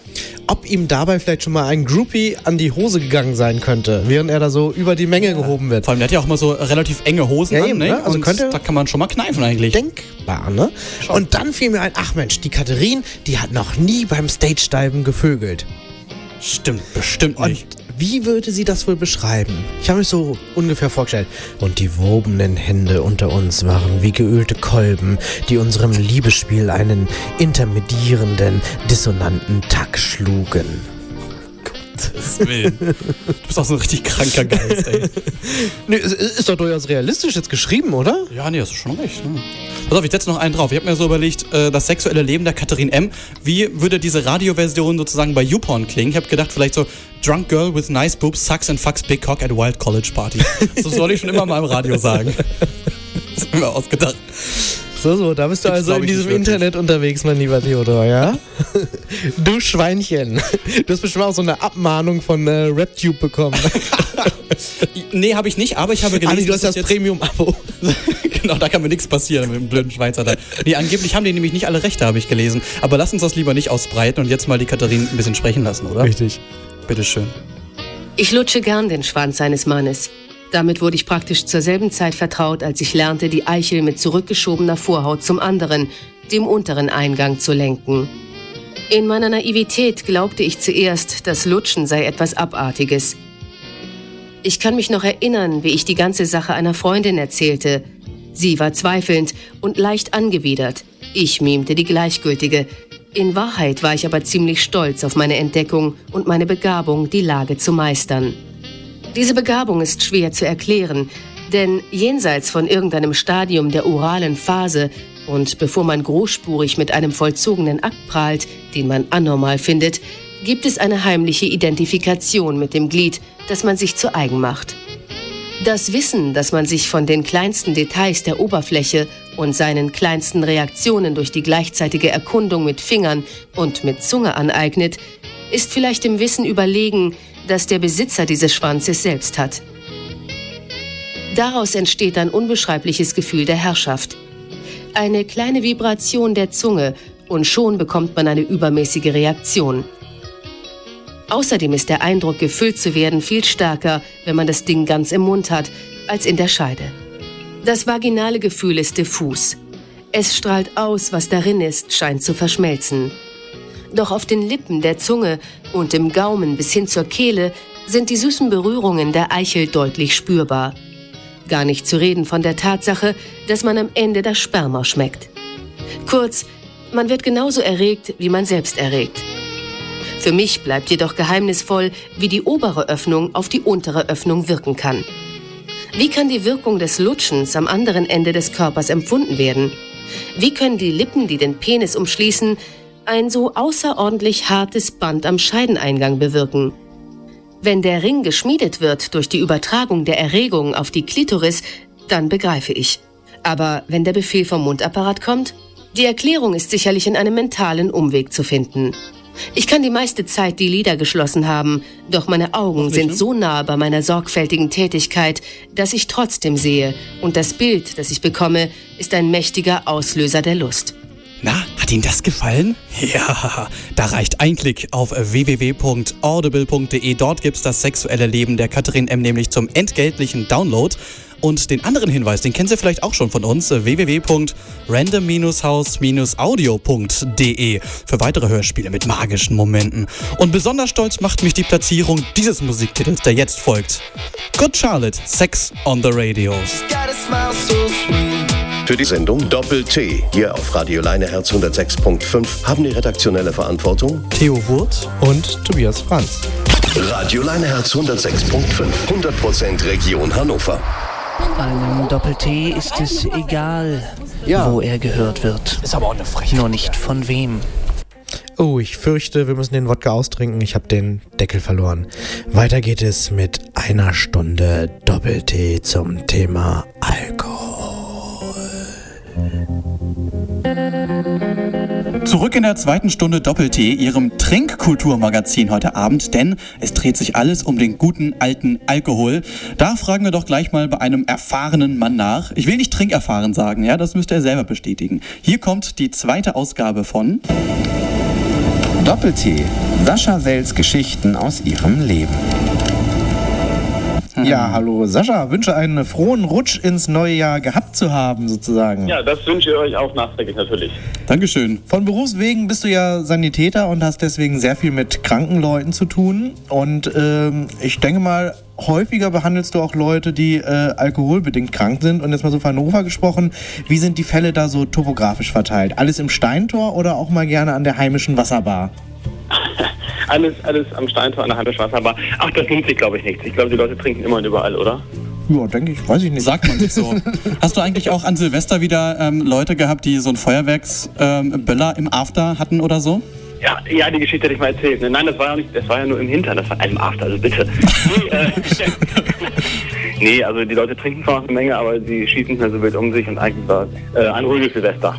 ob ihm dabei vielleicht schon mal ein Groupie an die Hose gegangen sein könnte, während er da so über die Menge gehoben wird. Vor allem, der hat ja auch mal so relativ enge Hosen Ja, an, eben, ne? ne? Also Und könnte- da kann man schon mal kneifen eigentlich. Denkbar, ne? Und dann fiel mir ein, ach Mensch, die Katharine, die hat noch nie beim Stage Diven gevögelt. Stimmt, bestimmt Und nicht. Wie würde sie das wohl beschreiben? Ich habe mich so ungefähr vorgestellt. Und die wobenden Hände unter uns waren wie geölte Kolben, die unserem Liebesspiel einen intermedierenden, dissonanten Takt schlugen. Gottes Willen. Du bist auch so ein richtig kranker Geist, ey. [laughs] nee, ist doch durchaus realistisch jetzt geschrieben, oder? Ja, nee, hast du schon recht. Ne? Pass auf, ich setze noch einen drauf. Ich habe mir so überlegt, äh, das sexuelle Leben der Katharin M. Wie würde diese Radioversion sozusagen bei YouPorn klingen? Ich habe gedacht, vielleicht so Drunk Girl with nice boobs sucks and fucks big cock at wild college party. Das soll ich schon immer mal im Radio sagen. [laughs] Das ist mir ausgedacht. So, so, da bist du Gibt's, also in diesem. Internet unterwegs, mein lieber Theodor, ja? [laughs] du Schweinchen. Du hast bestimmt auch so eine Abmahnung von äh, RapTube bekommen. [laughs] Nee, habe ich nicht, aber ich habe gelesen. Nee, du hast das Premium-Abo. [laughs] genau, da kann mir nichts passieren mit dem blöden Schweizer da. Nee, angeblich haben die nämlich nicht alle Rechte, habe ich gelesen. Aber lass uns das lieber nicht ausbreiten und jetzt mal die Katharin ein bisschen sprechen lassen, oder? Richtig. Bitteschön. Ich lutsche gern den Schwanz seines Mannes. Damit wurde ich praktisch zur selben Zeit vertraut, als ich lernte, die Eichel mit zurückgeschobener Vorhaut zum anderen, dem unteren Eingang zu lenken. In meiner Naivität glaubte ich zuerst, das Lutschen sei etwas Abartiges. Ich kann mich noch erinnern, wie ich die ganze Sache einer Freundin erzählte. Sie war zweifelnd und leicht angewidert. Ich mimte die Gleichgültige. In Wahrheit war ich aber ziemlich stolz auf meine Entdeckung und meine Begabung, die Lage zu meistern. Diese Begabung ist schwer zu erklären, denn jenseits von irgendeinem Stadium der oralen Phase und bevor man großspurig mit einem vollzogenen Akt prahlt, den man anormal findet, gibt es eine heimliche Identifikation mit dem Glied, das man sich zu eigen macht. Das Wissen, dass man sich von den kleinsten Details der Oberfläche und seinen kleinsten Reaktionen durch die gleichzeitige Erkundung mit Fingern und mit Zunge aneignet, ist vielleicht dem Wissen überlegen, das der Besitzer dieses Schwanzes selbst hat. Daraus entsteht ein unbeschreibliches Gefühl der Herrschaft. Eine kleine Vibration der Zunge und schon bekommt man eine übermäßige Reaktion. Außerdem ist der Eindruck, gefüllt zu werden, viel stärker, wenn man das Ding ganz im Mund hat, als in der Scheide. Das vaginale Gefühl ist diffus. Es strahlt aus, was darin ist, scheint zu verschmelzen. Doch auf den Lippen, der Zunge und im Gaumen bis hin zur Kehle sind die süßen Berührungen der Eichel deutlich spürbar. Gar nicht zu reden von der Tatsache, dass man am Ende das Sperma schmeckt. Kurz, man wird genauso erregt, wie man selbst erregt. Für mich bleibt jedoch geheimnisvoll, wie die obere Öffnung auf die untere Öffnung wirken kann. Wie kann die Wirkung des Lutschens am anderen Ende des Körpers empfunden werden? Wie können die Lippen, die den Penis umschließen, ein so außerordentlich hartes Band am Scheideneingang bewirken? Wenn der Ring geschmiedet wird durch die Übertragung der Erregung auf die Klitoris, dann begreife ich. Aber wenn der Befehl vom Mundapparat kommt? Die Erklärung ist sicherlich in einem mentalen Umweg zu finden. Ich kann die meiste Zeit die Lider geschlossen haben, doch meine Augen sind so nahe bei meiner sorgfältigen Tätigkeit, dass ich trotzdem sehe, und das Bild, das ich bekomme, ist ein mächtiger Auslöser der Lust. Na, hat Ihnen das gefallen? [laughs] Ja, da reicht ein Klick auf www.audible.de. Dort gibt's das sexuelle Leben der Katharin M. nämlich zum entgeltlichen Download. Und den anderen Hinweis, den kennen Sie vielleicht auch schon von uns, www.random-house-audio.de für weitere Hörspiele mit magischen Momenten. Und besonders stolz macht mich die Platzierung dieses Musiktitels, der jetzt folgt. Good Charlotte, Sex on the Radio. Für die Sendung Doppel-T hier auf Radio Leineherz 106.5 haben die redaktionelle Verantwortung Theo Wurth und Tobias Franz. Radio Leineherz 106.5, 100% Region Hannover. Einem Doppel-T ist es egal, wo er gehört wird. Ist aber auch eine Frechheit. Nur nicht von wem. Oh, ich fürchte, wir müssen den Wodka austrinken. Ich habe den Deckel verloren. Weiter geht es mit einer Stunde Doppel-T zum Thema Alkohol. Zurück in der zweiten Stunde Doppel-T, Ihrem Trinkkulturmagazin heute Abend, denn es dreht sich alles um den guten alten Alkohol. Da fragen wir doch gleich mal bei einem erfahrenen Mann nach. Ich will nicht trinkerfahren sagen, ja, das müsste er selber bestätigen. Hier kommt die zweite Ausgabe von Doppel-T. Sascha Wells Geschichten aus ihrem Leben. Ja, hallo Sascha, wünsche einen frohen Rutsch ins neue Jahr gehabt zu haben, sozusagen. Ja, das wünsche ich euch auch nachträglich natürlich. Dankeschön. Von Berufswegen bist du ja Sanitäter und hast deswegen sehr viel mit kranken Leuten zu tun. Und ähm, ich denke mal, häufiger behandelst du auch Leute, die äh, alkoholbedingt krank sind. Und jetzt mal so von Hannover gesprochen, wie sind die Fälle da so topografisch verteilt? Alles im Steintor oder auch mal gerne an der heimischen Wasserbar? Alles, alles am Steintor an der heimischen Wasserbar. Ach, das nimmt sich, glaube ich, nichts. Ich glaube, die Leute trinken immer und überall, oder? Ja, denke ich, weiß ich nicht. Sagt man nicht so. [laughs] Hast du eigentlich auch an Silvester wieder ähm, Leute gehabt, die so einen Feuerwerksböller ähm, im After hatten oder so? Ja, ja, die Geschichte hätte ich mal erzählt. Nein, das war ja nicht, das war ja nur im Hintern, das war einem After, also bitte. [laughs] Nee, äh, [laughs] nee, also die Leute trinken zwar noch eine Menge, aber sie schießen nicht mehr so wild um sich und eigentlich war äh, ein ruhiges Silvester.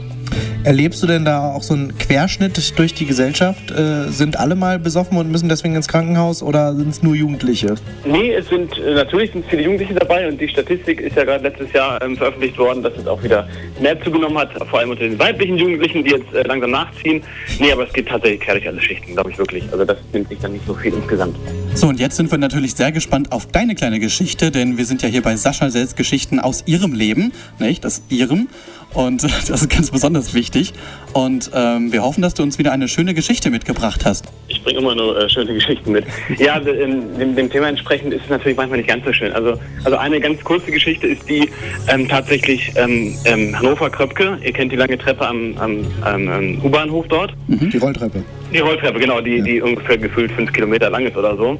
Erlebst du denn da auch so einen Querschnitt durch die Gesellschaft? Äh, sind alle mal besoffen und müssen deswegen ins Krankenhaus oder sind es nur Jugendliche? Nee, es sind äh, natürlich sind viele Jugendliche dabei und die Statistik ist ja gerade letztes Jahr ähm, veröffentlicht worden, dass es auch wieder mehr zugenommen hat, vor allem unter den weiblichen Jugendlichen, die jetzt äh, langsam nachziehen. Nee, aber es geht tatsächlich quer durch alle Schichten, glaube ich wirklich. Also das nimmt sich dann nicht so viel insgesamt. So, und jetzt sind wir natürlich sehr gespannt auf deine kleine Geschichte, denn wir sind ja hier bei Sascha Selbst Geschichten aus ihrem Leben, nicht? Das ihrem. Und [laughs] das ist ganz besonders wichtig. Und ähm, wir hoffen, dass du uns wieder eine schöne Geschichte mitgebracht hast. Ich bringe immer nur äh, schöne Geschichten mit. Ja, dem, dem, dem, Thema entsprechend ist es natürlich manchmal nicht ganz so schön. Also, also eine ganz kurze Geschichte ist die ähm, tatsächlich ähm, ähm Hannover-Kröpke. Ihr kennt die lange Treppe am, am, am U-Bahnhof dort. Mhm. Die Rolltreppe. Die Rolltreppe, genau, die, ja. die ungefähr gefühlt fünf Kilometer lang ist oder so.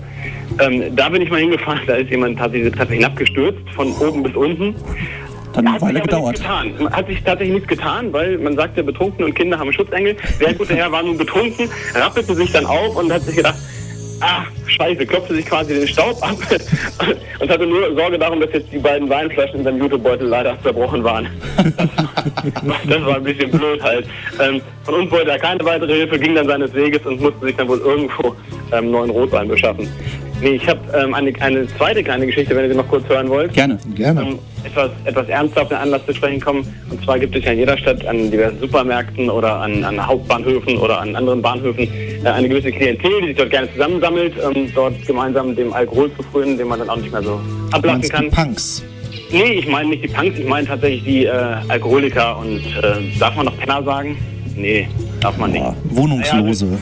Ähm, da bin ich mal hingefahren, da ist jemand tatsächlich diese Treppe hinabgestürzt, von oben bis unten. Dann eine Weile gedauert. Hat sich tatsächlich nichts getan, weil man sagt ja, betrunken und Kinder haben Schutzengel. Der gute Herr war nun betrunken, rappelte sich dann auf und hat sich gedacht, ah, scheiße, klopfte sich quasi den Staub ab [laughs] und hatte nur Sorge darum, dass jetzt die beiden Weinflaschen in seinem Jutebeutel leider zerbrochen waren. [laughs] das war ein bisschen blöd halt. Ähm, von uns wollte er keine weitere Hilfe, ging dann seines Weges und musste sich dann wohl irgendwo ähm, neuen Rotwein beschaffen. Nee, ich habe ähm, eine, eine zweite kleine Geschichte, wenn ihr sie noch kurz hören wollt. Gerne. Gerne. Ähm, etwas, etwas ernster auf den Anlass zu sprechen kommen. Und zwar gibt es ja in jeder Stadt an diversen Supermärkten oder an, an Hauptbahnhöfen oder an anderen Bahnhöfen äh, eine gewisse Klientel, die sich dort gerne zusammensammelt, um dort gemeinsam dem Alkohol zu frönen, den man dann auch nicht mehr so ablassen kann. Die Punks. Nee, ich meine nicht die Punks, ich meine tatsächlich die äh, Alkoholiker und äh, darf man noch Penner sagen? Nee, darf man nicht. Ja, Wohnungslose. Ja,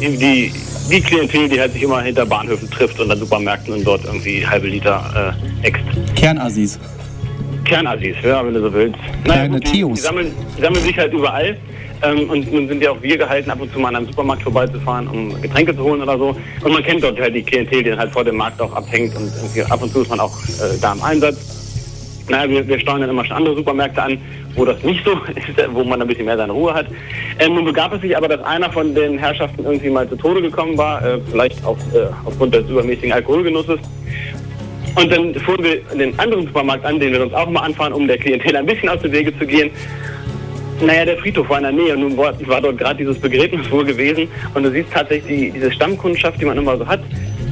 die, die Klientel, die halt sich immer hinter Bahnhöfen trifft und an Supermärkten und dort irgendwie halbe Liter äh, ext. Kernassis. Kernassis, ja, wenn du so willst. Kleine naja, Theos. Die, sammeln, die sammeln sich halt überall. Ähm, und nun sind ja auch wir gehalten, ab und zu mal an einem Supermarkt vorbeizufahren, um Getränke zu holen oder so. Und man kennt dort halt die Klientel, die dann halt vor dem Markt auch abhängt und ab und zu ist man auch äh, da im Einsatz. Naja, wir, wir steuern dann immer schon andere Supermärkte an, wo das nicht so [laughs] ist, wo man ein bisschen mehr seine Ruhe hat. Ähm, nun begab es sich aber, dass einer von den Herrschaften irgendwie mal zu Tode gekommen war, äh, vielleicht auf, äh, aufgrund des übermäßigen Alkoholgenusses. Und dann fuhren wir den anderen Supermarkt an, den wir uns auch mal anfahren, um der Klientel ein bisschen aus dem Wege zu gehen. Naja, der Friedhof war in der Nähe und nun war, war dort gerade dieses Begräbnis wohl gewesen und du siehst tatsächlich die, diese Stammkundschaft, die man immer so hat,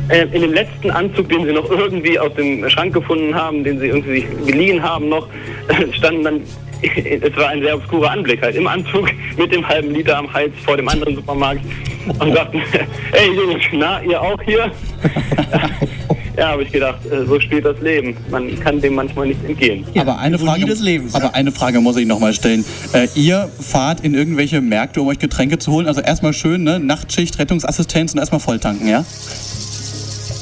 äh, in dem letzten Anzug, den sie noch irgendwie aus dem Schrank gefunden haben, den sie irgendwie geliehen haben noch, [laughs] standen dann, [laughs] es war ein sehr obskurer Anblick halt, im Anzug [laughs] mit dem halben Liter am Hals vor dem anderen Supermarkt und sagten, ey Jungs, na, ihr auch hier? Ja, habe ich gedacht, äh, so spielt das Leben. Man kann dem manchmal nicht entgehen. Ja, aber eine Frage, des Lebens, aber eine Frage muss ich nochmal stellen. Äh, ihr fahrt in irgendwelche Märkte, um euch Getränke zu holen. Also erstmal schön, ne? Nachtschicht, Rettungsassistenz und erstmal volltanken, ja?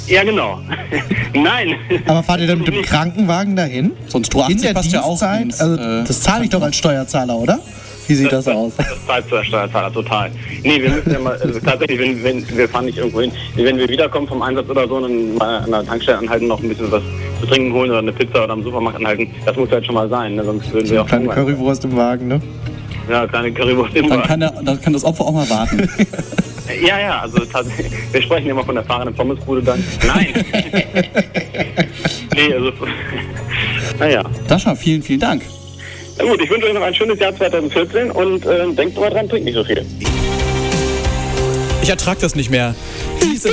Ja, genau. [laughs] Nein. Aber fahrt ihr dann mit dem Krankenwagen dahin? Sonst du 80 In der passt ja auch ins, also, äh, Das zahle ich doch als Steuerzahler, oder? Wie sieht das, das aus? Das zahlt der Steuerzahler total. Nee, wir müssen ja mal, also tatsächlich, wenn, wenn, wir fahren nicht irgendwo hin. Wenn wir wiederkommen vom Einsatz oder so, dann mal an der Tankstelle anhalten, noch ein bisschen was zu trinken holen oder eine Pizza oder am Supermarkt anhalten. Das muss halt schon mal sein, ne? sonst würden wir auch. Kleine Currywurst im Wagen, ne? Ja, kleine Currywurst im dann Wagen. Kann der, dann kann das Opfer auch mal warten. [laughs] ja, ja, also tatsächlich, [laughs] wir sprechen immer von der fahrenden Pommesbude dann. Nein! [laughs] nee, also, [laughs] naja. Sascha, vielen, vielen Dank. Na gut, ich wünsche euch noch ein schönes Jahr 2014 und äh, denkt mal dran, trinkt nicht so viel. Ich ertrag das nicht mehr. Diese,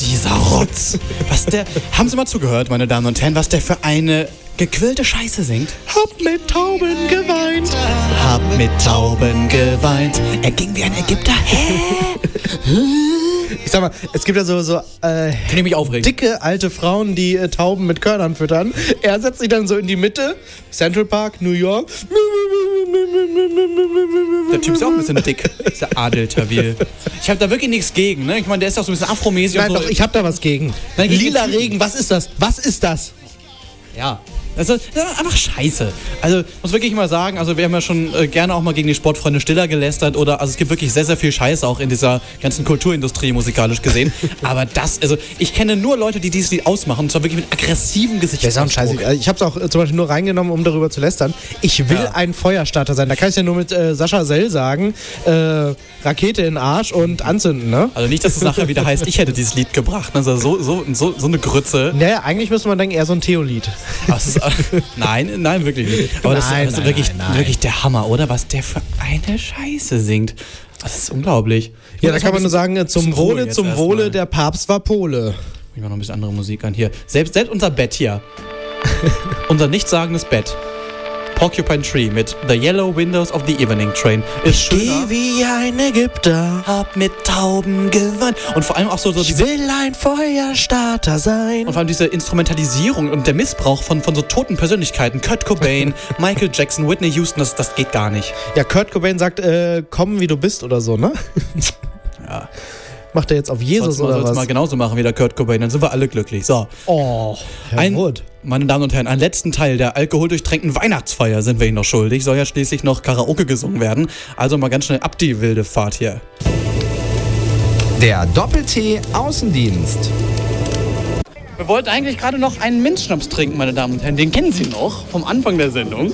dieser Rotz. Was der. Haben Sie mal zugehört, meine Damen und Herren, was der für eine gequillte Scheiße singt? Hab mit Tauben geweint. Hab mit Tauben geweint. Er ging wie ein Ägypter. Hä? Ich sag mal, es gibt ja so, so äh, dicke alte Frauen, die äh, Tauben mit Körnern füttern. Er setzt sich dann so in die Mitte, Central Park, New York. Der Typ ist auch ein bisschen dick, dieser Adel Tawil. Ich habe da wirklich nichts gegen, ne? Ich meine, der ist auch so ein bisschen afromäßig Nein, und so. doch, ich habe da was gegen. Nein, Lila. Regen, was ist das? Was ist das? Ja. Das ist, das ist einfach scheiße. Also, muss wirklich mal sagen, also wir haben ja schon äh, gerne auch mal gegen die Sportfreunde Stiller gelästert oder, also es gibt wirklich sehr, sehr viel Scheiße auch in dieser ganzen Kulturindustrie musikalisch gesehen. [laughs] Aber das, also ich kenne nur Leute, die dieses Lied ausmachen, und zwar wirklich mit aggressiven Gesichtsausdruck. Scheiße. Ich habe es auch äh, zum Beispiel nur reingenommen, um darüber zu lästern. Ich will Ja. ein Feuerstarter sein. Da kann ich ja nur mit äh, Sascha Sell sagen, äh, Rakete in den Arsch und anzünden, ne? Also nicht, dass es nachher wieder heißt, ich hätte dieses Lied gebracht. Also so, so, so, so eine Grütze. Naja, eigentlich müsste man denken, eher so ein Theolied. Aber es ist, [laughs] nein, nein, wirklich nicht. Aber das, Nein, das ist nein, wirklich, nein, wirklich der Hammer, oder? Was der für eine Scheiße singt. Das ist unglaublich. Ja, da kann man nur sagen, äh, zum Wohle, zum. Wohle, der Papst war Pole. Ich mach noch ein bisschen andere Musik an hier. Selbst, selbst unser Bett hier. [laughs] unser nichtssagendes Bett. Porcupine Tree mit The Yellow Windows of the Evening Train ist schöner. wie ein Ägypter. Hab mit Tauben geweint. Und vor allem auch so, so Ich will ein Feuerstarter sein. und vor allem diese Instrumentalisierung und der Missbrauch von, von so toten Persönlichkeiten. Kurt Cobain, [laughs] Michael Jackson, Whitney Houston, das, das geht gar nicht. Ja, Kurt Cobain sagt, äh, komm wie du bist oder so, ne? [laughs] Ja. Macht er jetzt auf Jesus Soll's mal, oder was? mal genauso machen wie der Kurt Cobain, dann sind wir alle glücklich. So. Oh, Herr Ein, Wood. meine Damen und Herren, einen letzten Teil der alkoholdurchtränkten Weihnachtsfeier sind wir Ihnen noch schuldig. Soll ja schließlich noch Karaoke gesungen werden. Also mal ganz schnell ab die wilde Fahrt hier. Der Doppel-T Außendienst. Wir wollten eigentlich gerade noch einen Minzschnaps trinken, meine Damen und Herren. Den kennen Sie noch vom Anfang der Sendung.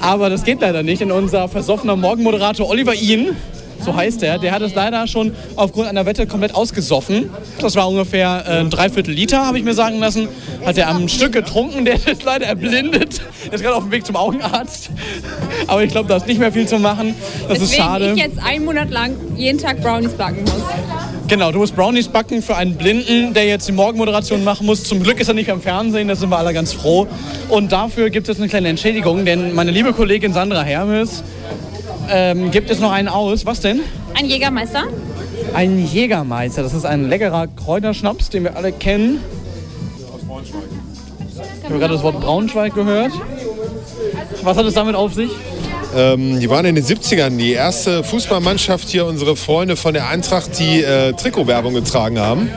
Aber das geht leider nicht, denn unser versoffener Morgenmoderator Oliver Ihn, so heißt er, der hat es leider schon aufgrund einer Wette komplett ausgesoffen. Das war ungefähr äh, ein Dreiviertel Liter, habe ich mir sagen lassen. Hat er am Stück getrunken, [laughs] der ist leider erblindet. Der ist gerade auf dem Weg zum Augenarzt. Aber ich glaube, da ist nicht mehr viel zu machen. Das ist Deswegen schade. ich jetzt einen Monat lang jeden Tag Brownies backen muss. Genau, du musst Brownies backen für einen Blinden, der jetzt die Morgenmoderation machen muss. Zum Glück ist er nicht am Fernsehen, da sind wir alle ganz froh. Und dafür gibt es eine kleine Entschädigung, denn meine liebe Kollegin Sandra Hermes ähm, gibt es noch einen aus. Was denn? Ein Jägermeister? Ein Jägermeister. Das ist ein leckerer Kräuterschnaps, den wir alle kennen. Ich habe gerade das Wort Braunschweig gehört. Was hat es damit auf sich? Ähm, die waren in den 70ern die erste Fußballmannschaft hier, unsere Freunde von der Eintracht, die äh, Trikotwerbung getragen haben.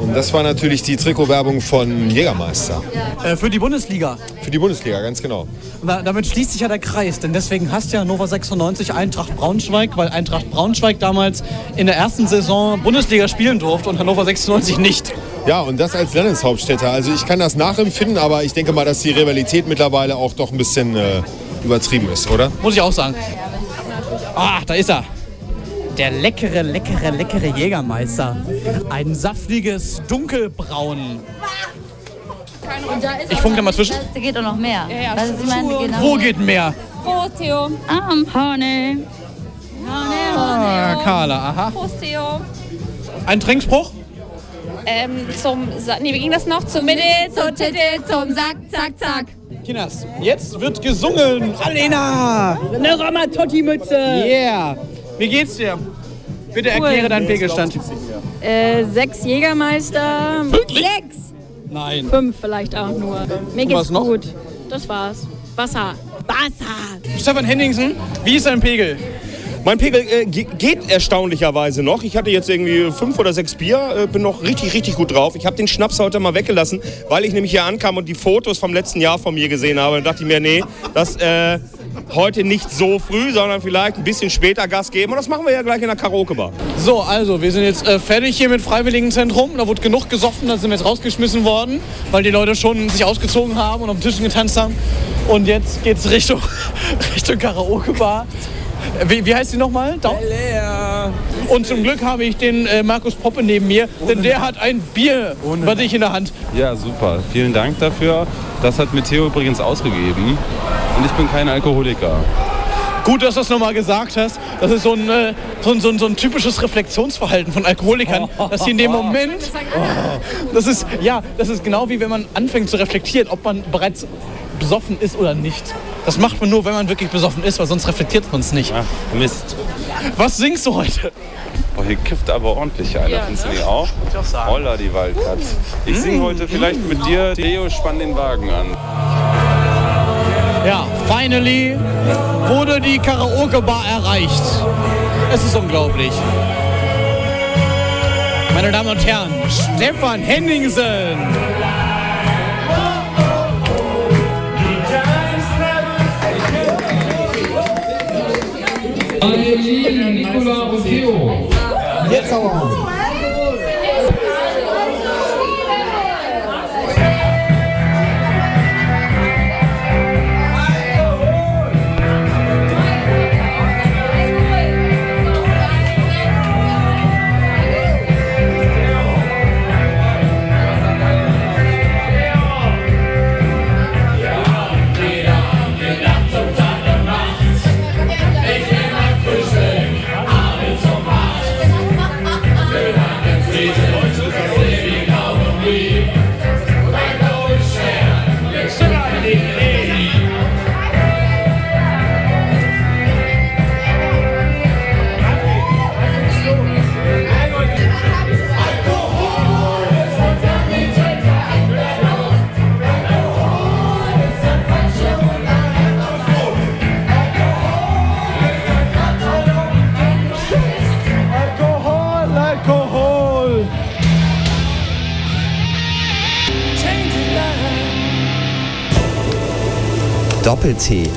Und das war natürlich die Trikotwerbung von Jägermeister. Äh, für die Bundesliga. Für die Bundesliga, ganz genau. Da, damit schließt sich ja der Kreis, denn deswegen hasst ja Nova 96 Eintracht Braunschweig, weil Eintracht Braunschweig damals in der ersten Saison Bundesliga spielen durfte und Hannover 96 nicht. Ja, und das als Landeshauptstädter. Also ich kann das nachempfinden, aber ich denke mal, dass die Rivalität mittlerweile auch doch ein bisschen äh, übertrieben ist, oder? Muss ich auch sagen. Ah, da ist er. Der leckere, leckere, leckere Jägermeister. Ein saftiges Dunkelbraun. Ich funke da mal zwischen. Da geht auch noch mehr. Ja, ja, ich meine? Geht Wo mehr. geht mehr? Prost, Theo. Am Honey. Ah, Carla, aha. Prost, Theo. Ein Trinkspruch? Ähm, zum, nee, wie ging das noch? Zum Mitte, zum Titel, zum Sack, zack, zack. Kinders, jetzt wird gesungen. Alena! Eine Ramatotti-Mütze. Yeah! Wie geht's dir? Bitte Cool. erkläre deinen Pegelstand. Äh, sechs Jägermeister. Sechs. Nein. Fünf vielleicht auch nur. Mir geht's gut. Das war's. Wasser. Wasser. Stefan Henningsen, wie ist dein Pegel? Mein Pegel äh, ge- geht erstaunlicherweise noch. Ich hatte jetzt irgendwie fünf oder sechs Bier, äh, bin noch richtig, richtig gut drauf. Ich habe den Schnaps heute mal weggelassen, weil ich nämlich hier ankam und die Fotos vom letzten Jahr von mir gesehen habe. Dann dachte ich mir, nee, das äh, heute nicht so früh, sondern vielleicht ein bisschen später Gas geben. Und das machen wir ja gleich in der Karaoke-Bar. So, also, wir sind jetzt äh, fertig hier mit Freiwilligenzentrum. Da wurde genug gesoffen, da sind wir jetzt rausgeschmissen worden, weil die Leute schon sich ausgezogen haben und auf den Tischen getanzt haben. Und jetzt geht's Richtung, [laughs] Richtung Karaoke-Bar. Wie, wie heißt die nochmal? Dau- Und zum Glück habe ich den äh, Markus Poppe neben mir, denn der hat ein Bier bei dich in der Hand. Ja, super. Vielen Dank dafür. Das hat mir Theo übrigens ausgegeben. Und ich bin kein Alkoholiker. Gut, dass du das nochmal gesagt hast. Das ist so ein, äh, so, ein, so, ein, so ein typisches Reflexionsverhalten von Alkoholikern, dass sie in dem [laughs] Moment. Das ist, ja, das ist genau wie wenn man anfängt zu reflektieren, ob man bereits besoffen ist oder nicht. Das macht man nur, wenn man wirklich besoffen ist, weil sonst reflektiert man es nicht. Mist. Was singst du heute? Oh, hier kifft aber ordentlich einer. Ja, Findest du ne? die auch? ich auch sagen. Holla, die Waldkatz. Ich singe heute vielleicht mit dir. Theo, spann den Wagen an. Ja, finally wurde die Karaoke-Bar erreicht. Es ist unglaublich. Meine Damen und Herren, Stefan Henningsen. Eileen, Nicola und Theo. Jetzt aber. Doppel-T,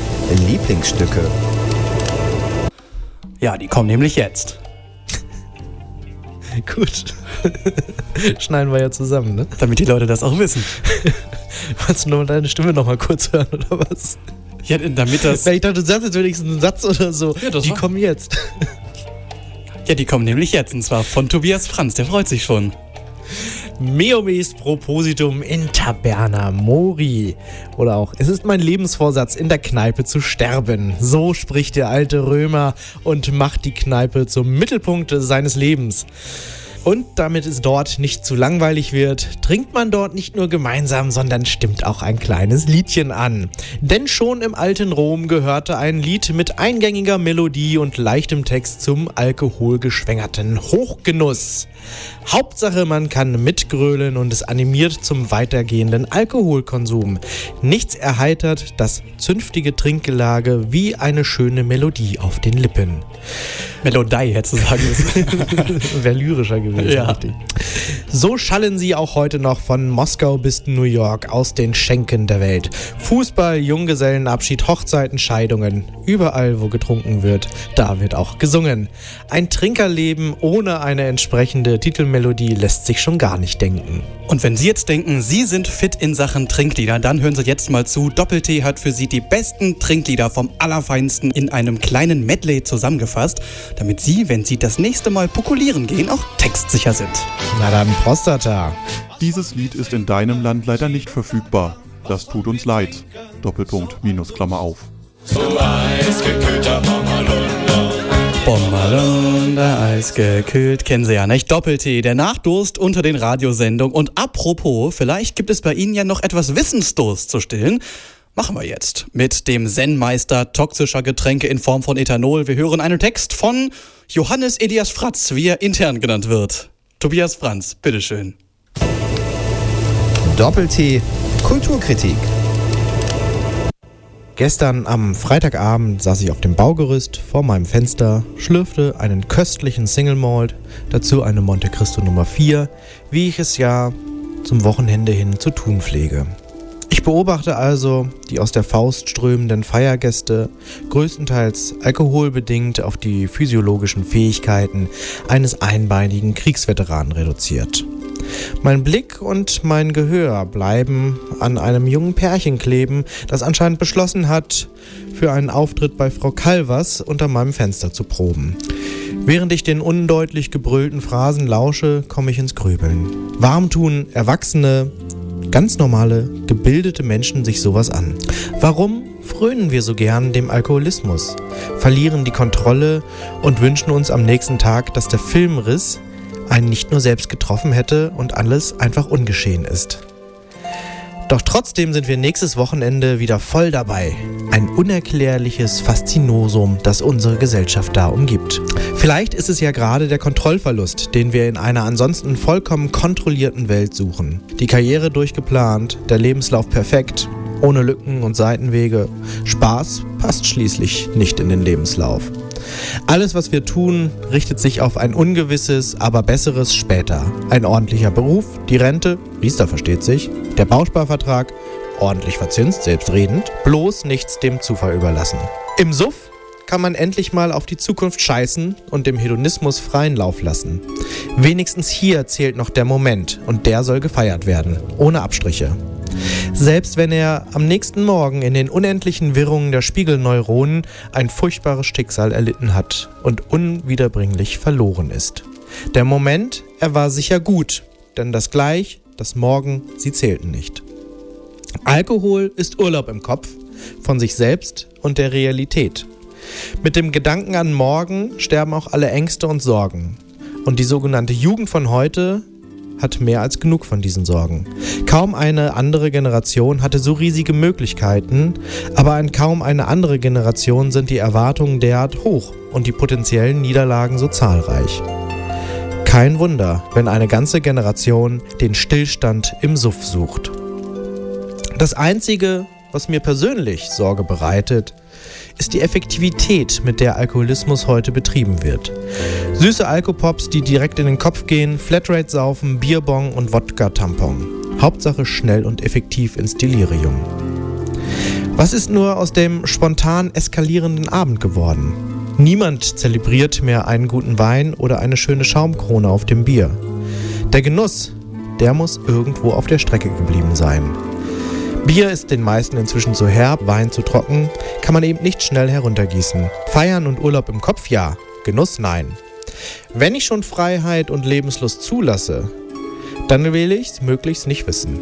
Lieblingsstücke. Ja, die kommen nämlich jetzt. [laughs] Gut. [laughs] Schneiden wir ja zusammen, ne? Damit die Leute das auch wissen. [laughs] Wolltest du nur deine Stimme noch mal kurz hören, oder was? Ja, damit das. Ich dachte, du sagst jetzt wenigstens einen Satz oder so. Ja, das die war- kommen jetzt. Ja, die kommen nämlich jetzt. Und zwar von Tobias Franz, der freut sich schon. Meum est propositum in taberna mori. Oder auch, es ist mein Lebensvorsatz, in der Kneipe zu sterben. So spricht der alte Römer und macht die Kneipe zum Mittelpunkt seines Lebens. Und damit es dort nicht zu langweilig wird, trinkt man dort nicht nur gemeinsam, sondern stimmt auch ein kleines Liedchen an. Denn schon im alten Rom gehörte ein Lied mit eingängiger Melodie und leichtem Text zum alkoholgeschwängerten Hochgenuss. Hauptsache, man kann mitgrölen und es animiert zum weitergehenden Alkoholkonsum. Nichts erheitert das zünftige Trinkgelage wie eine schöne Melodie auf den Lippen. Melodei, hättest du sagen müssen. [laughs] Wäre lyrischer gewesen. Ja. richtig. So schallen sie auch heute noch von Moskau bis New York aus den Schenken der Welt. Fußball, Junggesellenabschied, Hochzeiten, Scheidungen. Überall, wo getrunken wird, da wird auch gesungen. Ein Trinkerleben ohne eine entsprechende Titelmelodie lässt sich schon gar nicht denken. Und wenn Sie jetzt denken, Sie sind fit in Sachen Trinklieder, dann hören Sie jetzt mal zu. Doppel-T hat für Sie die besten Trinklieder vom Allerfeinsten in einem kleinen Medley zusammengefasst, damit Sie, wenn Sie das nächste Mal pokulieren gehen, auch textsicher sind. Na dann, Prostata. Dieses Lied ist in deinem Land leider nicht verfügbar. Das tut uns leid. Doppelpunkt, Minus, Klammer auf. Bommerlunder, eisgekühlt, kennen Sie ja nicht. Doppel-T, der Nachdurst unter den Radiosendungen. Und apropos, vielleicht gibt es bei Ihnen ja noch etwas Wissensdurst zu stillen. Machen wir jetzt mit dem Zen-Meister toxischer Getränke in Form von Ethanol. Wir hören einen Text von Johannes Elias Fratz, wie er intern genannt wird. Tobias Franz, bitteschön. Doppel-T, Kulturkritik. Gestern am Freitagabend saß ich auf dem Baugerüst vor meinem Fenster, schlürfte einen köstlichen Single Malt, dazu eine Monte Cristo Nummer 4, wie ich es ja zum Wochenende hin zu tun pflege. Ich beobachte also die aus der Faust strömenden Feiergäste, größtenteils alkoholbedingt auf die physiologischen Fähigkeiten eines einbeinigen Kriegsveteranen reduziert. Mein Blick und mein Gehör bleiben an einem jungen Pärchen kleben, das anscheinend beschlossen hat, für einen Auftritt bei Frau Calvers unter meinem Fenster zu proben. Während ich den undeutlich gebrüllten Phrasen lausche, komme ich ins Grübeln. Warum tun Erwachsene, ganz normale, gebildete Menschen sich sowas an? Warum frönen wir so gern dem Alkoholismus, verlieren die Kontrolle und wünschen uns am nächsten Tag, dass der Filmriss einen nicht nur selbst getroffen hätte und alles einfach ungeschehen ist. Doch trotzdem sind wir nächstes Wochenende wieder voll dabei. Ein unerklärliches Faszinosum, das unsere Gesellschaft da umgibt. Vielleicht ist es ja gerade der Kontrollverlust, den wir in einer ansonsten vollkommen kontrollierten Welt suchen. Die Karriere durchgeplant, der Lebenslauf perfekt, ohne Lücken und Seitenwege. Spaß passt schließlich nicht in den Lebenslauf. Alles, was wir tun, richtet sich auf ein ungewisses, aber besseres später. Ein ordentlicher Beruf, die Rente, Riester versteht sich, der Bausparvertrag, ordentlich verzinst, selbstredend, bloß nichts dem Zufall überlassen. Im Suff kann man endlich mal auf die Zukunft scheißen und dem Hedonismus freien Lauf lassen. Wenigstens hier zählt noch der Moment und der soll gefeiert werden, ohne Abstriche. Selbst wenn er am nächsten Morgen in den unendlichen Wirrungen der Spiegelneuronen ein furchtbares Schicksal erlitten hat und unwiederbringlich verloren ist. Der Moment, er war sicher gut, denn das Gleich, das Morgen, sie zählten nicht. Alkohol ist Urlaub im Kopf, von sich selbst und der Realität. Mit dem Gedanken an morgen sterben auch alle Ängste und Sorgen. Und die sogenannte Jugend von heute hat mehr als genug von diesen Sorgen. Kaum eine andere Generation hatte so riesige Möglichkeiten, aber an kaum eine andere Generation sind die Erwartungen derart hoch und die potenziellen Niederlagen so zahlreich. Kein Wunder, wenn eine ganze Generation den Stillstand im Suff sucht. Das Einzige, was mir persönlich Sorge bereitet, ist die Effektivität, mit der Alkoholismus heute betrieben wird. Süße Alkopops, die direkt in den Kopf gehen, Flatrate saufen, Bierbong und Wodka-Tampon. Hauptsache schnell und effektiv ins Delirium. Was ist nur aus dem spontan eskalierenden Abend geworden? Niemand zelebriert mehr einen guten Wein oder eine schöne Schaumkrone auf dem Bier. Der Genuss, der muss irgendwo auf der Strecke geblieben sein. Bier ist den meisten inzwischen zu herb, Wein zu trocken, kann man eben nicht schnell heruntergießen. Feiern und Urlaub im Kopf ja, Genuss nein. Wenn ich schon Freiheit und Lebenslust zulasse, dann will ich's möglichst nicht wissen.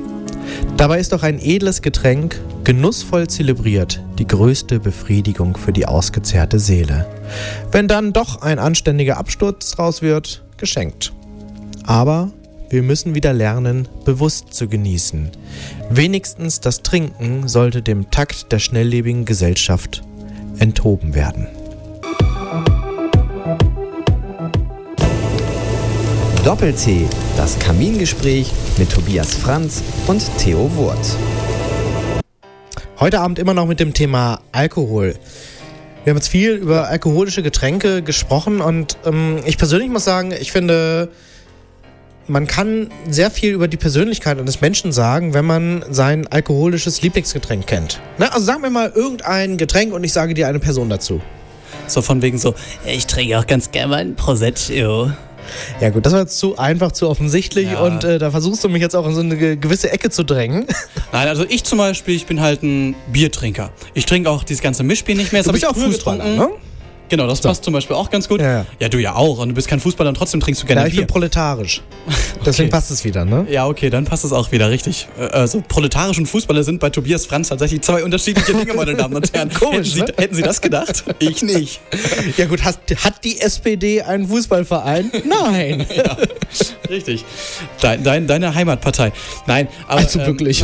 Dabei ist doch ein edles Getränk, genussvoll zelebriert, die größte Befriedigung für die ausgezehrte Seele. Wenn dann doch ein anständiger Absturz draus wird, geschenkt. Aber wir müssen wieder lernen, bewusst zu genießen. Wenigstens das Trinken sollte dem Takt der schnelllebigen Gesellschaft enthoben werden. Doppel-T, das Kamingespräch mit Tobias Franz und Theo Wurth. Heute Abend immer noch mit dem Thema Alkohol. Wir haben jetzt viel über alkoholische Getränke gesprochen und ähm, ich persönlich muss sagen, ich finde, man kann sehr viel über die Persönlichkeit eines Menschen sagen, wenn man sein alkoholisches Lieblingsgetränk kennt. Ne? Also sag mir mal irgendein Getränk und ich sage dir eine Person dazu. So von wegen so, ich trinke auch ganz gerne mal ein Prosecco. Ja gut, das war jetzt zu einfach, zu offensichtlich Ja. und äh, da versuchst du mich jetzt auch in so eine ge- gewisse Ecke zu drängen. [laughs] Nein, also ich zum Beispiel, ich bin halt ein Biertrinker. Ich trinke auch dieses ganze Mischbier nicht mehr. Das Du bist ich auch Fußballer, ne? Genau, das passt zum Beispiel auch ganz gut. Ja, du ja auch. Und du bist kein Fußballer und trotzdem trinkst du gerne Ja, ich Bier. bin proletarisch. [laughs] Deswegen passt es wieder, ne? Ja, okay, dann passt es auch wieder richtig. Äh, Also proletarisch und Fußballer sind bei Tobias Franz tatsächlich zwei unterschiedliche Dinge, meine Damen und Herren. [laughs] Komisch, hätten, ne? Sie, hätten Sie das gedacht? Ich nicht. [laughs] Ja gut, hat, hat die SPD einen Fußballverein? Nein. ja, richtig. Dein, dein, deine Heimatpartei. Nein, aber. Also ähm, wirklich.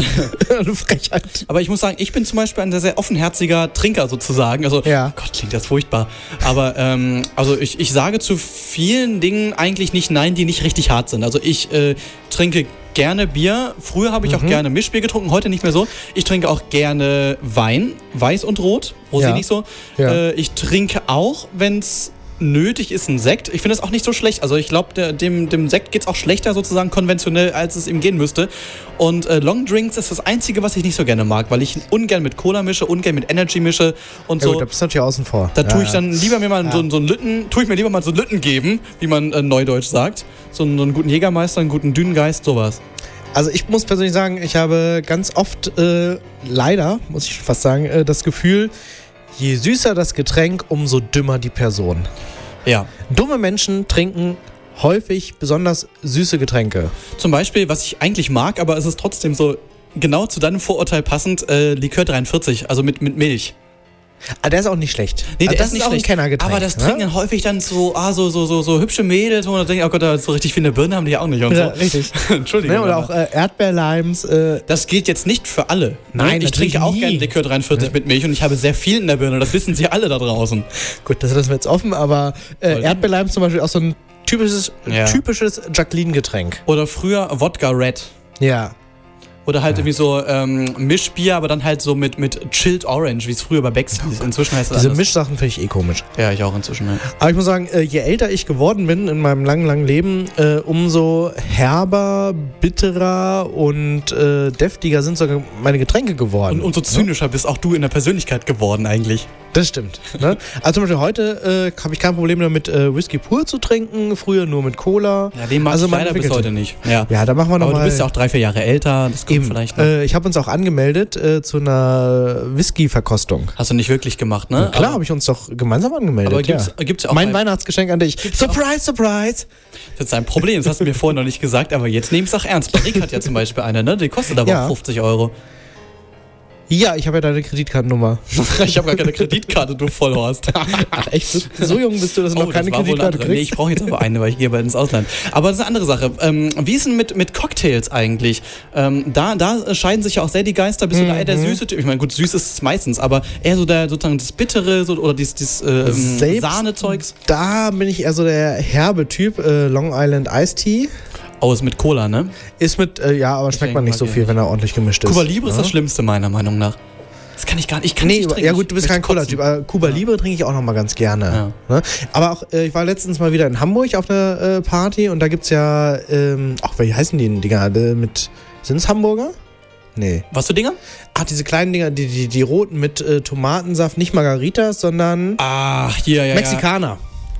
Eine Frechheit. Aber ich muss sagen, ich bin zum Beispiel ein sehr, sehr offenherziger Trinker sozusagen. Also, Gott, klingt das furchtbar. Aber ähm, also ich, ich sage zu vielen Dingen eigentlich nicht Nein, die nicht richtig hart sind. Also ich äh, trinke gerne Bier. Früher habe ich auch Mhm. gerne Mischbier getrunken, heute nicht mehr so. Ich trinke auch gerne Wein, weiß und rot, Rosé Ja. nicht so. Ja. Äh, ich trinke auch, wenn es nötig ist, ein Sekt. Ich finde es auch nicht so schlecht. Also ich glaube, dem, dem Sekt geht es auch schlechter sozusagen konventionell, als es ihm gehen müsste. Und äh, Long Drinks ist das Einzige, was ich nicht so gerne mag, weil ich ungern mit Cola mische, ungern mit Energy mische und Ja, so. gut, da bist du natürlich außen vor. Da Ja, tue ich ja. dann lieber mir mal so, einen- so einen Lütten, tue ich mir lieber mal so einen Lütten geben, wie man äh, neudeutsch sagt. So einen, so einen guten Jägermeister, einen guten Dünengeist, sowas. Also ich muss persönlich sagen, ich habe ganz oft, äh, leider, muss ich fast sagen, äh, das Gefühl, je süßer das Getränk, umso dümmer die Person. Ja. Dumme Menschen trinken häufig besonders süße Getränke. Zum Beispiel, was ich eigentlich mag, aber es ist trotzdem so genau zu deinem Vorurteil passend, äh, Likör 43, also mit, mit Milch. Ah, der ist auch nicht schlecht. Nee, der das ist nicht auch ein schlecht. Kennergetränk, Aber das ne? trinken dann häufig dann so, ah, so, so, so, so hübsche Mädels, wo man denkt, oh Gott, da so richtig viel eine Birne haben die ja auch nicht und Ja, so. richtig. [laughs] Entschuldigung. Ne, oder auch äh, Erdbeerlimes. Äh, das gilt jetzt nicht für alle. Nein, ich natürlich trinke auch nie. gerne Likör 43 mit Milch und ich habe sehr viel in der Birne. Das wissen Sie alle da draußen. Gut, das lassen wir jetzt offen, aber äh, Erdbeerlimes zum Beispiel auch so ein typisches, Ja. typisches Jacqueline-Getränk. Oder früher Wodka Red. Ja. Oder halt irgendwie so ähm, Mischbier, aber dann halt so mit, mit Chilled Orange, wie es früher bei Becks hieß. Inzwischen heißt es Diese anders. Mischsachen finde ich eh komisch. Ja, ich auch inzwischen. Ja. Aber ich muss sagen, äh, je älter ich geworden bin in meinem langen, langen Leben, äh, umso herber, bitterer und äh, deftiger sind sogar meine Getränke geworden. Und umso zynischer bist auch du in der Persönlichkeit geworden eigentlich. Das stimmt. Ne? Also zum Beispiel heute äh, habe ich kein Problem damit, äh, Whisky pur zu trinken. Früher nur mit Cola. Ja, den mag also ich leider bis heute nicht. Ja, Ja, da machen wir noch Aber mal. du bist ja auch drei, vier Jahre älter. Das kommt Eben. vielleicht noch. Äh, ich habe uns auch angemeldet äh, zu einer Whisky-Verkostung. Hast du nicht wirklich gemacht, ne? Na klar, habe ich uns doch gemeinsam angemeldet. Aber gibt's- ja. gibt's ja auch mein ein- Weihnachtsgeschenk an dich. Surprise, surprise! Das ist ein Problem, das hast du mir vorhin noch nicht gesagt, aber jetzt nehme ich es auch ernst. Barrick hat ja zum Beispiel eine, ne? Die kostet aber Ja. auch 50 Euro. Ja, ich habe ja deine Kreditkartennummer. [laughs] Ich habe gar keine Kreditkarte, du Vollhorst. [laughs] Ach echt? So jung bist du, dass du Oh, noch keine Kreditkarte andere. Nee, kriegst? ich brauche jetzt aber eine, weil ich gehe bald ins Ausland. Aber das ist eine andere Sache. Ähm, wie ist denn mit, mit Cocktails eigentlich? Ähm, da, da scheiden sich ja auch sehr die Geister. Bist du da eher der Mhm. süße Typ? Ich meine, gut, süß ist es meistens, aber eher so der sozusagen das Bittere so, oder dieses, dieses ähm, Selbst Sahnezeugs. Da bin ich eher so der herbe Typ. Äh, Long Island Iced Tea. Oh, ist mit Cola, ne? Ist mit, äh, ja, aber schmeckt man nicht so viel, wenn er ordentlich gemischt ist. Cuba Libre ist Ja? das Schlimmste, meiner Meinung nach. Das kann ich gar nicht. Ich kann Nee, nicht trinken. ja gut, du bist kein Cola-Typ. aber Cuba Libre trinke ich auch noch mal ganz gerne. Ne? Aber auch, äh, ich war letztens mal wieder in Hamburg auf einer äh, Party und da gibt's ja, ähm, ach, wie heißen die denn, Dinger? Äh, mit, sind's Hamburger? Nee. Was für Dinger? Ach, diese kleinen Dinger, die, die, die roten mit äh, Tomatensaft, nicht Margaritas, sondern Ach, hier, ja, Mexikaner. Ja.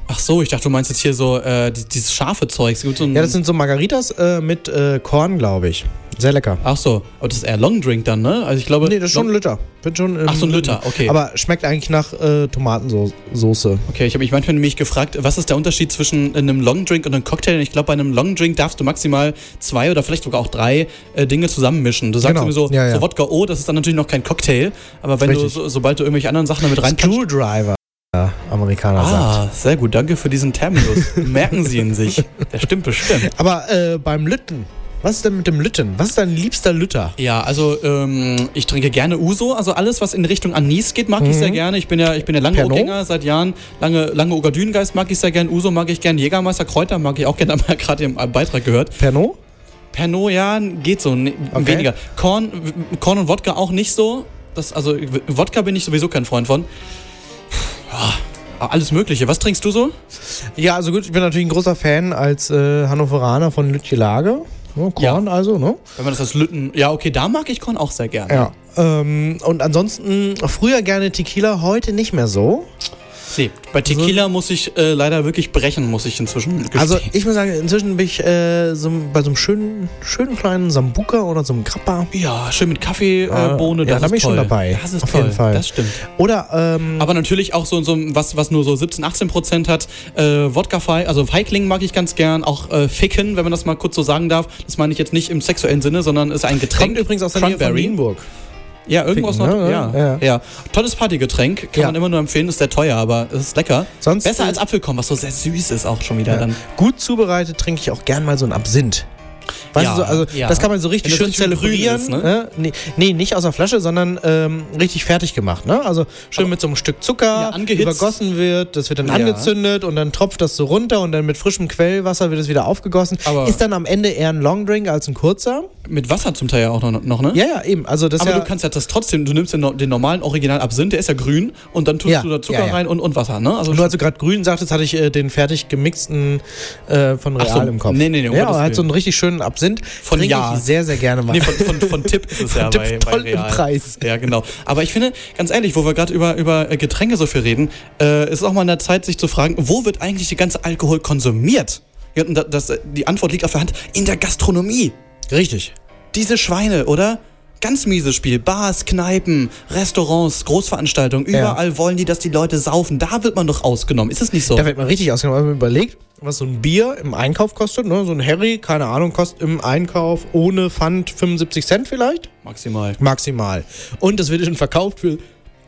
Ach so, ich dachte, du meinst jetzt hier so äh, die- dieses scharfe Zeug. So Ja, das sind so Margaritas äh, mit äh, Korn, glaube ich. Sehr lecker. Ach so, aber das ist eher Long Drink dann, ne? Also ich glaube. Nee, das ist schon ein Liter. Wird schon im Ach so, ein Liter, okay. Aber schmeckt eigentlich nach äh, Tomatensoße. Okay, ich habe mich manchmal nämlich gefragt, was ist der Unterschied zwischen einem Long Drink und einem Cocktail? Und ich glaube, bei einem Long Drink darfst du maximal zwei oder vielleicht sogar auch drei äh, Dinge zusammenmischen. Du sagst Genau. so, Ja, ja. so Wodka O, das ist dann natürlich noch kein Cocktail. Aber wenn Richtig. du, so, sobald du irgendwelche anderen Sachen damit rein Screwdriver, Amerikaner sagt. Ah, sehr gut, danke für diesen Terminus. [laughs] Merken Sie ihn sich. Der stimmt bestimmt. Aber äh, beim Lütten, was ist denn mit dem Lütten? Was ist dein liebster Lütter? Ja, also ähm, ich trinke gerne Uso. Also alles, was in Richtung Anis geht, mag ich Mhm. sehr gerne. Ich bin ja, ich bin ja lange? Gänger seit Jahren. Lange, lange Ogadünengeist mag ich sehr gern. Uso mag ich gern. Jägermeister Kräuter mag ich auch gerne. [laughs] Haben wir gerade im Beitrag gehört. Pernod? Pernod, ja, geht so. ne- Okay. Weniger. Korn, Korn und Wodka auch nicht so. Das, also Wodka bin ich sowieso kein Freund von. Ja, alles Mögliche. Was trinkst du so? Ja, also gut, ich bin natürlich ein großer Fan als äh, Hannoveraner von Lütje Lage. Ne, Korn also, ne? Wenn man das als Lütten. Ja, okay, da mag ich Korn auch sehr gerne. Ja. Ähm, und ansonsten früher gerne Tequila, heute nicht mehr so. Nee, bei Tequila muss ich äh, leider wirklich brechen, muss ich inzwischen gestehen. Also ich muss sagen, inzwischen bin ich äh, so, bei so einem schönen, schönen kleinen Sambuka oder so einem Grappa. Ja, schön mit Kaffeebohne, äh, Bohne, ja, das da bin ich toll. schon dabei. Das ist auf toll, jeden Fall. das stimmt. Oder ähm, Aber natürlich auch so, so was, was nur so 17, 18 Prozent hat. Äh, Wodka Fei, also Feigling mag ich ganz gern. Auch äh, Ficken, wenn man das mal kurz so sagen darf. Das meine ich jetzt nicht im sexuellen Sinne, sondern ist ein Getränk. kommt übrigens aus der Nähe von. Nienburg. Ja, irgendwas Ficken, noch. ne? Ja, Ja. ja. Tolles Partygetränk. Kann man immer nur empfehlen. Ist sehr teuer, aber es ist lecker. Sonst, Besser äh, als Apfelkorn, was so sehr süß ist auch schon wieder dann. Gut zubereitet trinke ich auch gern mal so ein Absinth. Weißt Ja, du, so, also ja. das kann man so richtig schön zelebrieren. ist, ne? ne? Nee, nee, nicht aus der Flasche, sondern ähm, richtig fertig gemacht. Ne? Also schön mit so einem Stück Zucker angehitzt. übergossen wird, das wird dann Ja. angezündet und dann tropft das so runter und dann mit frischem Quellwasser wird es wieder aufgegossen. Aber- ist dann am Ende eher ein Longdrink als ein kurzer. Mit Wasser zum Teil ja auch noch, noch ne? Ja, ja, eben. Also das aber ja, du kannst ja das trotzdem, du nimmst den, den normalen Original Absinth, der ist ja grün und dann tust Ja, du da Zucker ja, ja. rein und, und Wasser, ne? Also Nur als du gerade grün sagtest, hatte ich äh, den fertig gemixten äh, von Real so, im Kopf. nee, nee, nee, ja, aber halt so einen richtig schönen Absinth. Von trinke Ja. ich sehr, sehr gerne mal. Nee, von, von, von Tipp ist es ja [laughs] Tipp, bei, toll bei im Real. Preis. Ja, genau. Aber ich finde, ganz ehrlich, wo wir gerade über, über äh, Getränke so viel reden, äh, ist auch mal an der Zeit, sich zu fragen, wo wird eigentlich die ganze Alkohol konsumiert? Ja, und da- das, äh, die Antwort liegt auf der Hand, in der Gastronomie. Richtig. Diese Schweine, oder? Ganz mieses Spiel. Bars, Kneipen, Restaurants, Großveranstaltungen, überall wollen die, dass die Leute saufen. Da wird man doch ausgenommen. Ist es nicht so? Da wird man richtig ausgenommen. Wenn man überlegt, was so ein Bier im Einkauf kostet, ne? so ein Harry, keine Ahnung, kostet im Einkauf ohne Pfand 75 Cent vielleicht. Maximal. Maximal. Und das wird dann verkauft für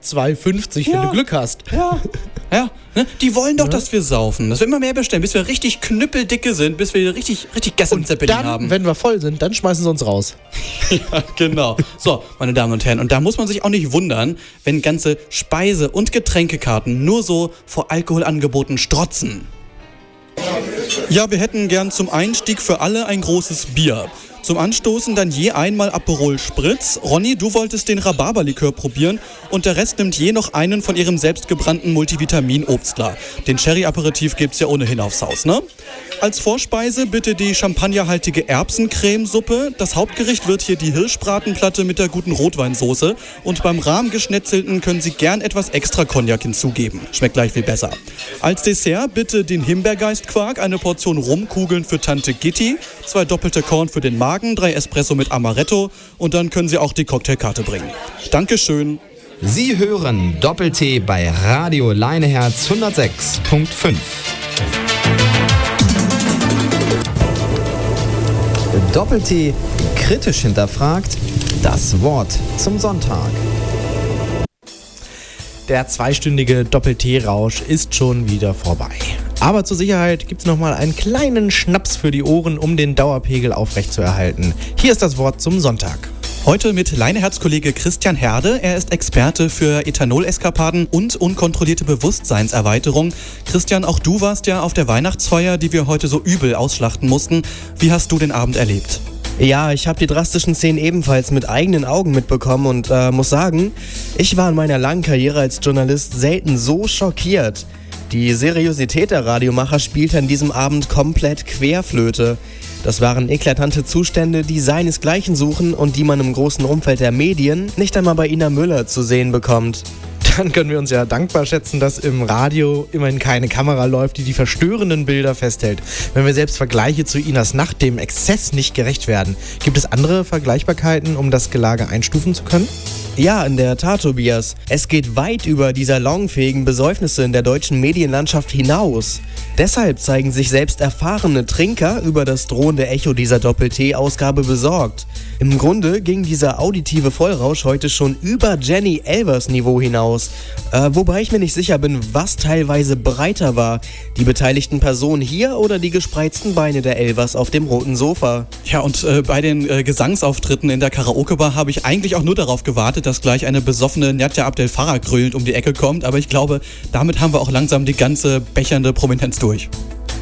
2,50, wenn Ja. du Glück hast. Ja. [laughs] Ja, ne? die wollen doch, dass wir saufen. Dass wir immer mehr bestellen, bis wir richtig knüppeldicke sind, bis wir richtig, richtig Gas im Zeppelin Dann, haben. wenn wir voll sind, dann schmeißen sie uns raus. [laughs] Ja, genau. So, meine Damen und Herren, und da muss man sich auch nicht wundern, wenn ganze Speise- und Getränkekarten nur so vor Alkoholangeboten strotzen. Ja, wir hätten gern zum Einstieg für alle ein großes Bier. Zum Anstoßen dann je einmal Aperol Spritz. Ronny, du wolltest den Rhabarberlikör probieren und der Rest nimmt je noch einen von ihrem selbstgebrannten Multivitamin-Obstler. Den Cherry-Aperitif gibt's ja ohnehin aufs Haus, ne? Als Vorspeise bitte die champagnerhaltige Erbsencremesuppe. Das Hauptgericht wird hier die Hirschbratenplatte mit der guten Rotweinsoße. Und beim Rahmgeschnetzelten können Sie gern etwas extra Cognac hinzugeben. Schmeckt gleich viel besser. Als Dessert bitte den Himbeergeistquark, eine Portion Rumkugeln für Tante Gitti, zwei doppelte Korn für den Magen, drei Espresso mit Amaretto und dann können Sie auch die Cocktailkarte bringen. Dankeschön. Sie hören Doppel-T bei Radio Leineherz 106.5. Doppel-T kritisch hinterfragt. Das Wort zum Sonntag. Der zweistündige Doppel-T-Rausch ist schon wieder vorbei. Aber zur Sicherheit gibt es nochmal einen kleinen Schnaps für die Ohren, um den Dauerpegel aufrechtzuerhalten. Hier ist das Wort zum Sonntag. Heute mit Leineherz-Kollege Christian Herde. Er ist Experte für Ethanol-Eskapaden und unkontrollierte Bewusstseinserweiterung. Christian, auch du warst ja auf der Weihnachtsfeier, die wir heute so übel ausschlachten mussten. Wie hast du den Abend erlebt? Ja, ich habe die drastischen Szenen ebenfalls mit eigenen Augen mitbekommen und äh, muss sagen, ich war in meiner langen Karriere als Journalist selten so schockiert. Die Seriosität der Radiomacher spielte an diesem Abend komplett Querflöte. Das waren eklatante Zustände, die seinesgleichen suchen und die man im großen Umfeld der Medien nicht einmal bei Ina Müller zu sehen bekommt. Dann können wir uns ja dankbar schätzen, dass im Radio immerhin keine Kamera läuft, die die verstörenden Bilder festhält. Wenn wir selbst Vergleiche zu Inas Nacht dem Exzess nicht gerecht werden, gibt es andere Vergleichbarkeiten, um das Gelage einstufen zu können? Ja, in der Tat, Tobias. Es geht weit über die salonfähigen Besäufnisse in der deutschen Medienlandschaft hinaus. Deshalb zeigen sich selbst erfahrene Trinker über das drohende Echo dieser Doppel-T-Ausgabe besorgt. Im Grunde ging dieser auditive Vollrausch heute schon über Jenny Elvers Niveau hinaus. Äh, wobei ich mir nicht sicher bin, was teilweise breiter war. Die beteiligten Personen hier oder die gespreizten Beine der Elvers auf dem roten Sofa. Ja, und äh, bei den äh, Gesangsauftritten in der Karaoke-Bar habe ich eigentlich auch nur darauf gewartet, dass gleich eine besoffene Nadja Abdel Farah grölend um die Ecke kommt. Aber ich glaube, damit haben wir auch langsam die ganze bechernde Prominenz durch.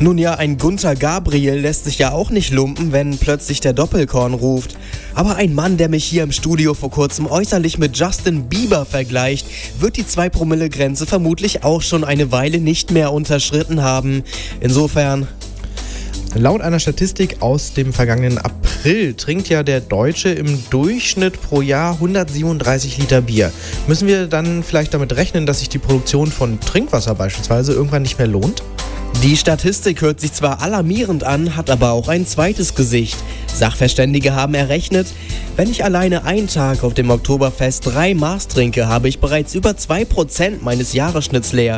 Nun ja, ein Gunther Gabriel lässt sich ja auch nicht lumpen, wenn plötzlich der Doppelkorn ruft. Aber ein Mann, der mich hier im Studio vor kurzem äußerlich mit Justin Bieber vergleicht, wird die 2-Promille-Grenze vermutlich auch schon eine Weile nicht mehr unterschritten haben. Insofern Laut einer Statistik aus dem vergangenen April trinkt ja der Deutsche im Durchschnitt pro Jahr 137 Liter Bier. Müssen wir dann vielleicht damit rechnen, dass sich die Produktion von Trinkwasser beispielsweise irgendwann nicht mehr lohnt? Die Statistik hört sich zwar alarmierend an, hat aber auch ein zweites Gesicht. Sachverständige haben errechnet, wenn ich alleine einen Tag auf dem Oktoberfest drei Maß trinke, habe ich bereits über 2% meines Jahresschnitts leer.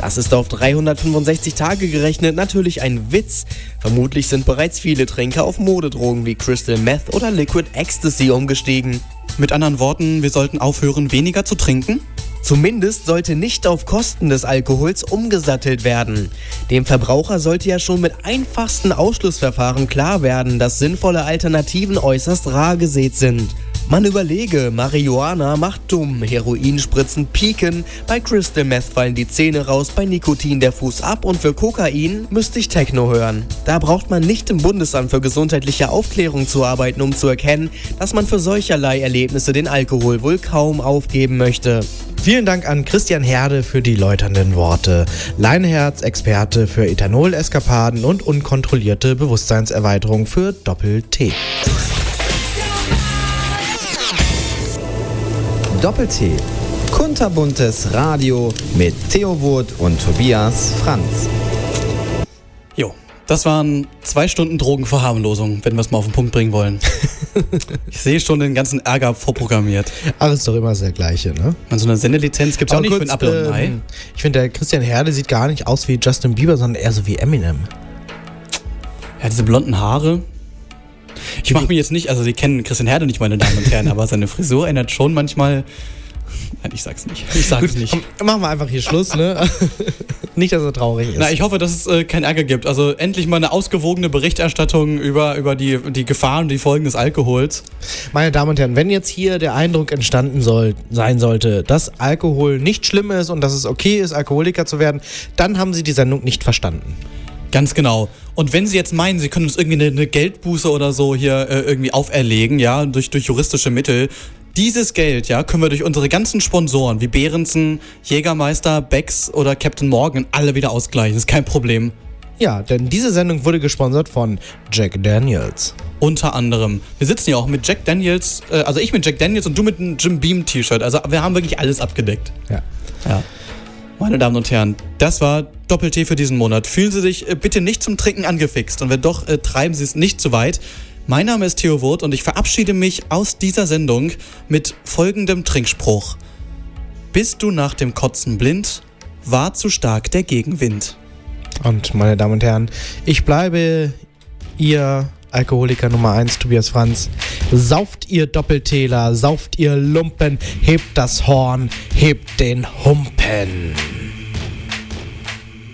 Das ist auf 365 Tage gerechnet natürlich ein Witz. Vermutlich sind bereits viele Trinker auf Modedrogen wie Crystal Meth oder Liquid Ecstasy umgestiegen. Mit anderen Worten, wir sollten aufhören, weniger zu trinken? Zumindest sollte nicht auf Kosten des Alkohols umgesattelt werden. Dem Verbraucher sollte ja schon mit einfachsten Ausschlussverfahren klar werden, dass sinnvolle Alternativen äußerst rar gesät sind. Man überlege, Marihuana macht dumm, Heroinspritzen pieken, bei Crystal Meth fallen die Zähne raus, bei Nikotin der Fuß ab und für Kokain müsste ich Techno hören. Da braucht man nicht im Bundesamt für gesundheitliche Aufklärung zu arbeiten, um zu erkennen, dass man für solcherlei Erlebnisse den Alkohol wohl kaum aufgeben möchte. Vielen Dank an Christian Herde für die läuternden Worte. Leinherz, Experte für Ethanol-Eskapaden und unkontrollierte Bewusstseinserweiterung für Doppel-T. Doppel-T. Kunterbuntes Radio mit Theo Wurt und Tobias Franz. Jo, das waren zwei Stunden Drogenverharmlosung, wenn wir es mal auf den Punkt bringen wollen. [laughs] [laughs] ich sehe schon den ganzen Ärger vorprogrammiert. Ach, ist doch immer das Gleiche, ne? Man, so eine Sendelizenz gibt es auch nicht kurz, für einen Apfel und ein ähm, Ich finde, der Christian Herde sieht gar nicht aus wie Justin Bieber, sondern eher so wie Eminem. Ja, diese blonden Haare. Ich mache mir jetzt nicht, also Sie kennen Christian Herde nicht, meine Damen und Herren, aber seine Frisur erinnert schon manchmal. Nein, ich sag's nicht. Ich sag's Gut, nicht. komm, Machen wir einfach hier Schluss, ne? [laughs] nicht, dass er traurig ist. Na, ich hoffe, dass es äh, keinen Ärger gibt. Also endlich mal eine ausgewogene Berichterstattung über, über die, die Gefahren und die Folgen des Alkohols. Meine Damen und Herren, wenn jetzt hier der Eindruck entstanden soll, sein sollte, dass Alkohol nicht schlimm ist und dass es okay ist, Alkoholiker zu werden, dann haben Sie die Sendung nicht verstanden. Ganz genau. Und wenn Sie jetzt meinen, Sie können uns irgendwie eine, eine Geldbuße oder so hier äh, irgendwie auferlegen, ja, durch, durch juristische Mittel, dieses Geld, ja, können wir durch unsere ganzen Sponsoren wie Behrensen, Jägermeister, Becks oder Captain Morgan alle wieder ausgleichen. ist kein Problem. Ja, denn diese Sendung wurde gesponsert von Jack Daniels. Unter anderem. Wir sitzen ja auch mit Jack Daniels, äh, also ich mit Jack Daniels und du mit einem Jim Beam T-Shirt. Also wir haben wirklich alles abgedeckt. Ja. Ja. Meine Damen und Herren, das war Doppel-T für diesen Monat. Fühlen Sie sich äh, bitte nicht zum Trinken angefixt und wenn doch, äh, treiben Sie es nicht zu weit. Mein Name ist Theo Wurt und ich verabschiede mich aus dieser Sendung mit folgendem Trinkspruch. Bist du nach dem Kotzen blind? War zu stark der Gegenwind. Und meine Damen und Herren, ich bleibe Ihr Alkoholiker Nummer 1, Tobias Franz. Sauft ihr Doppeltäler, sauft ihr Lumpen, hebt das Horn, hebt den Humpen.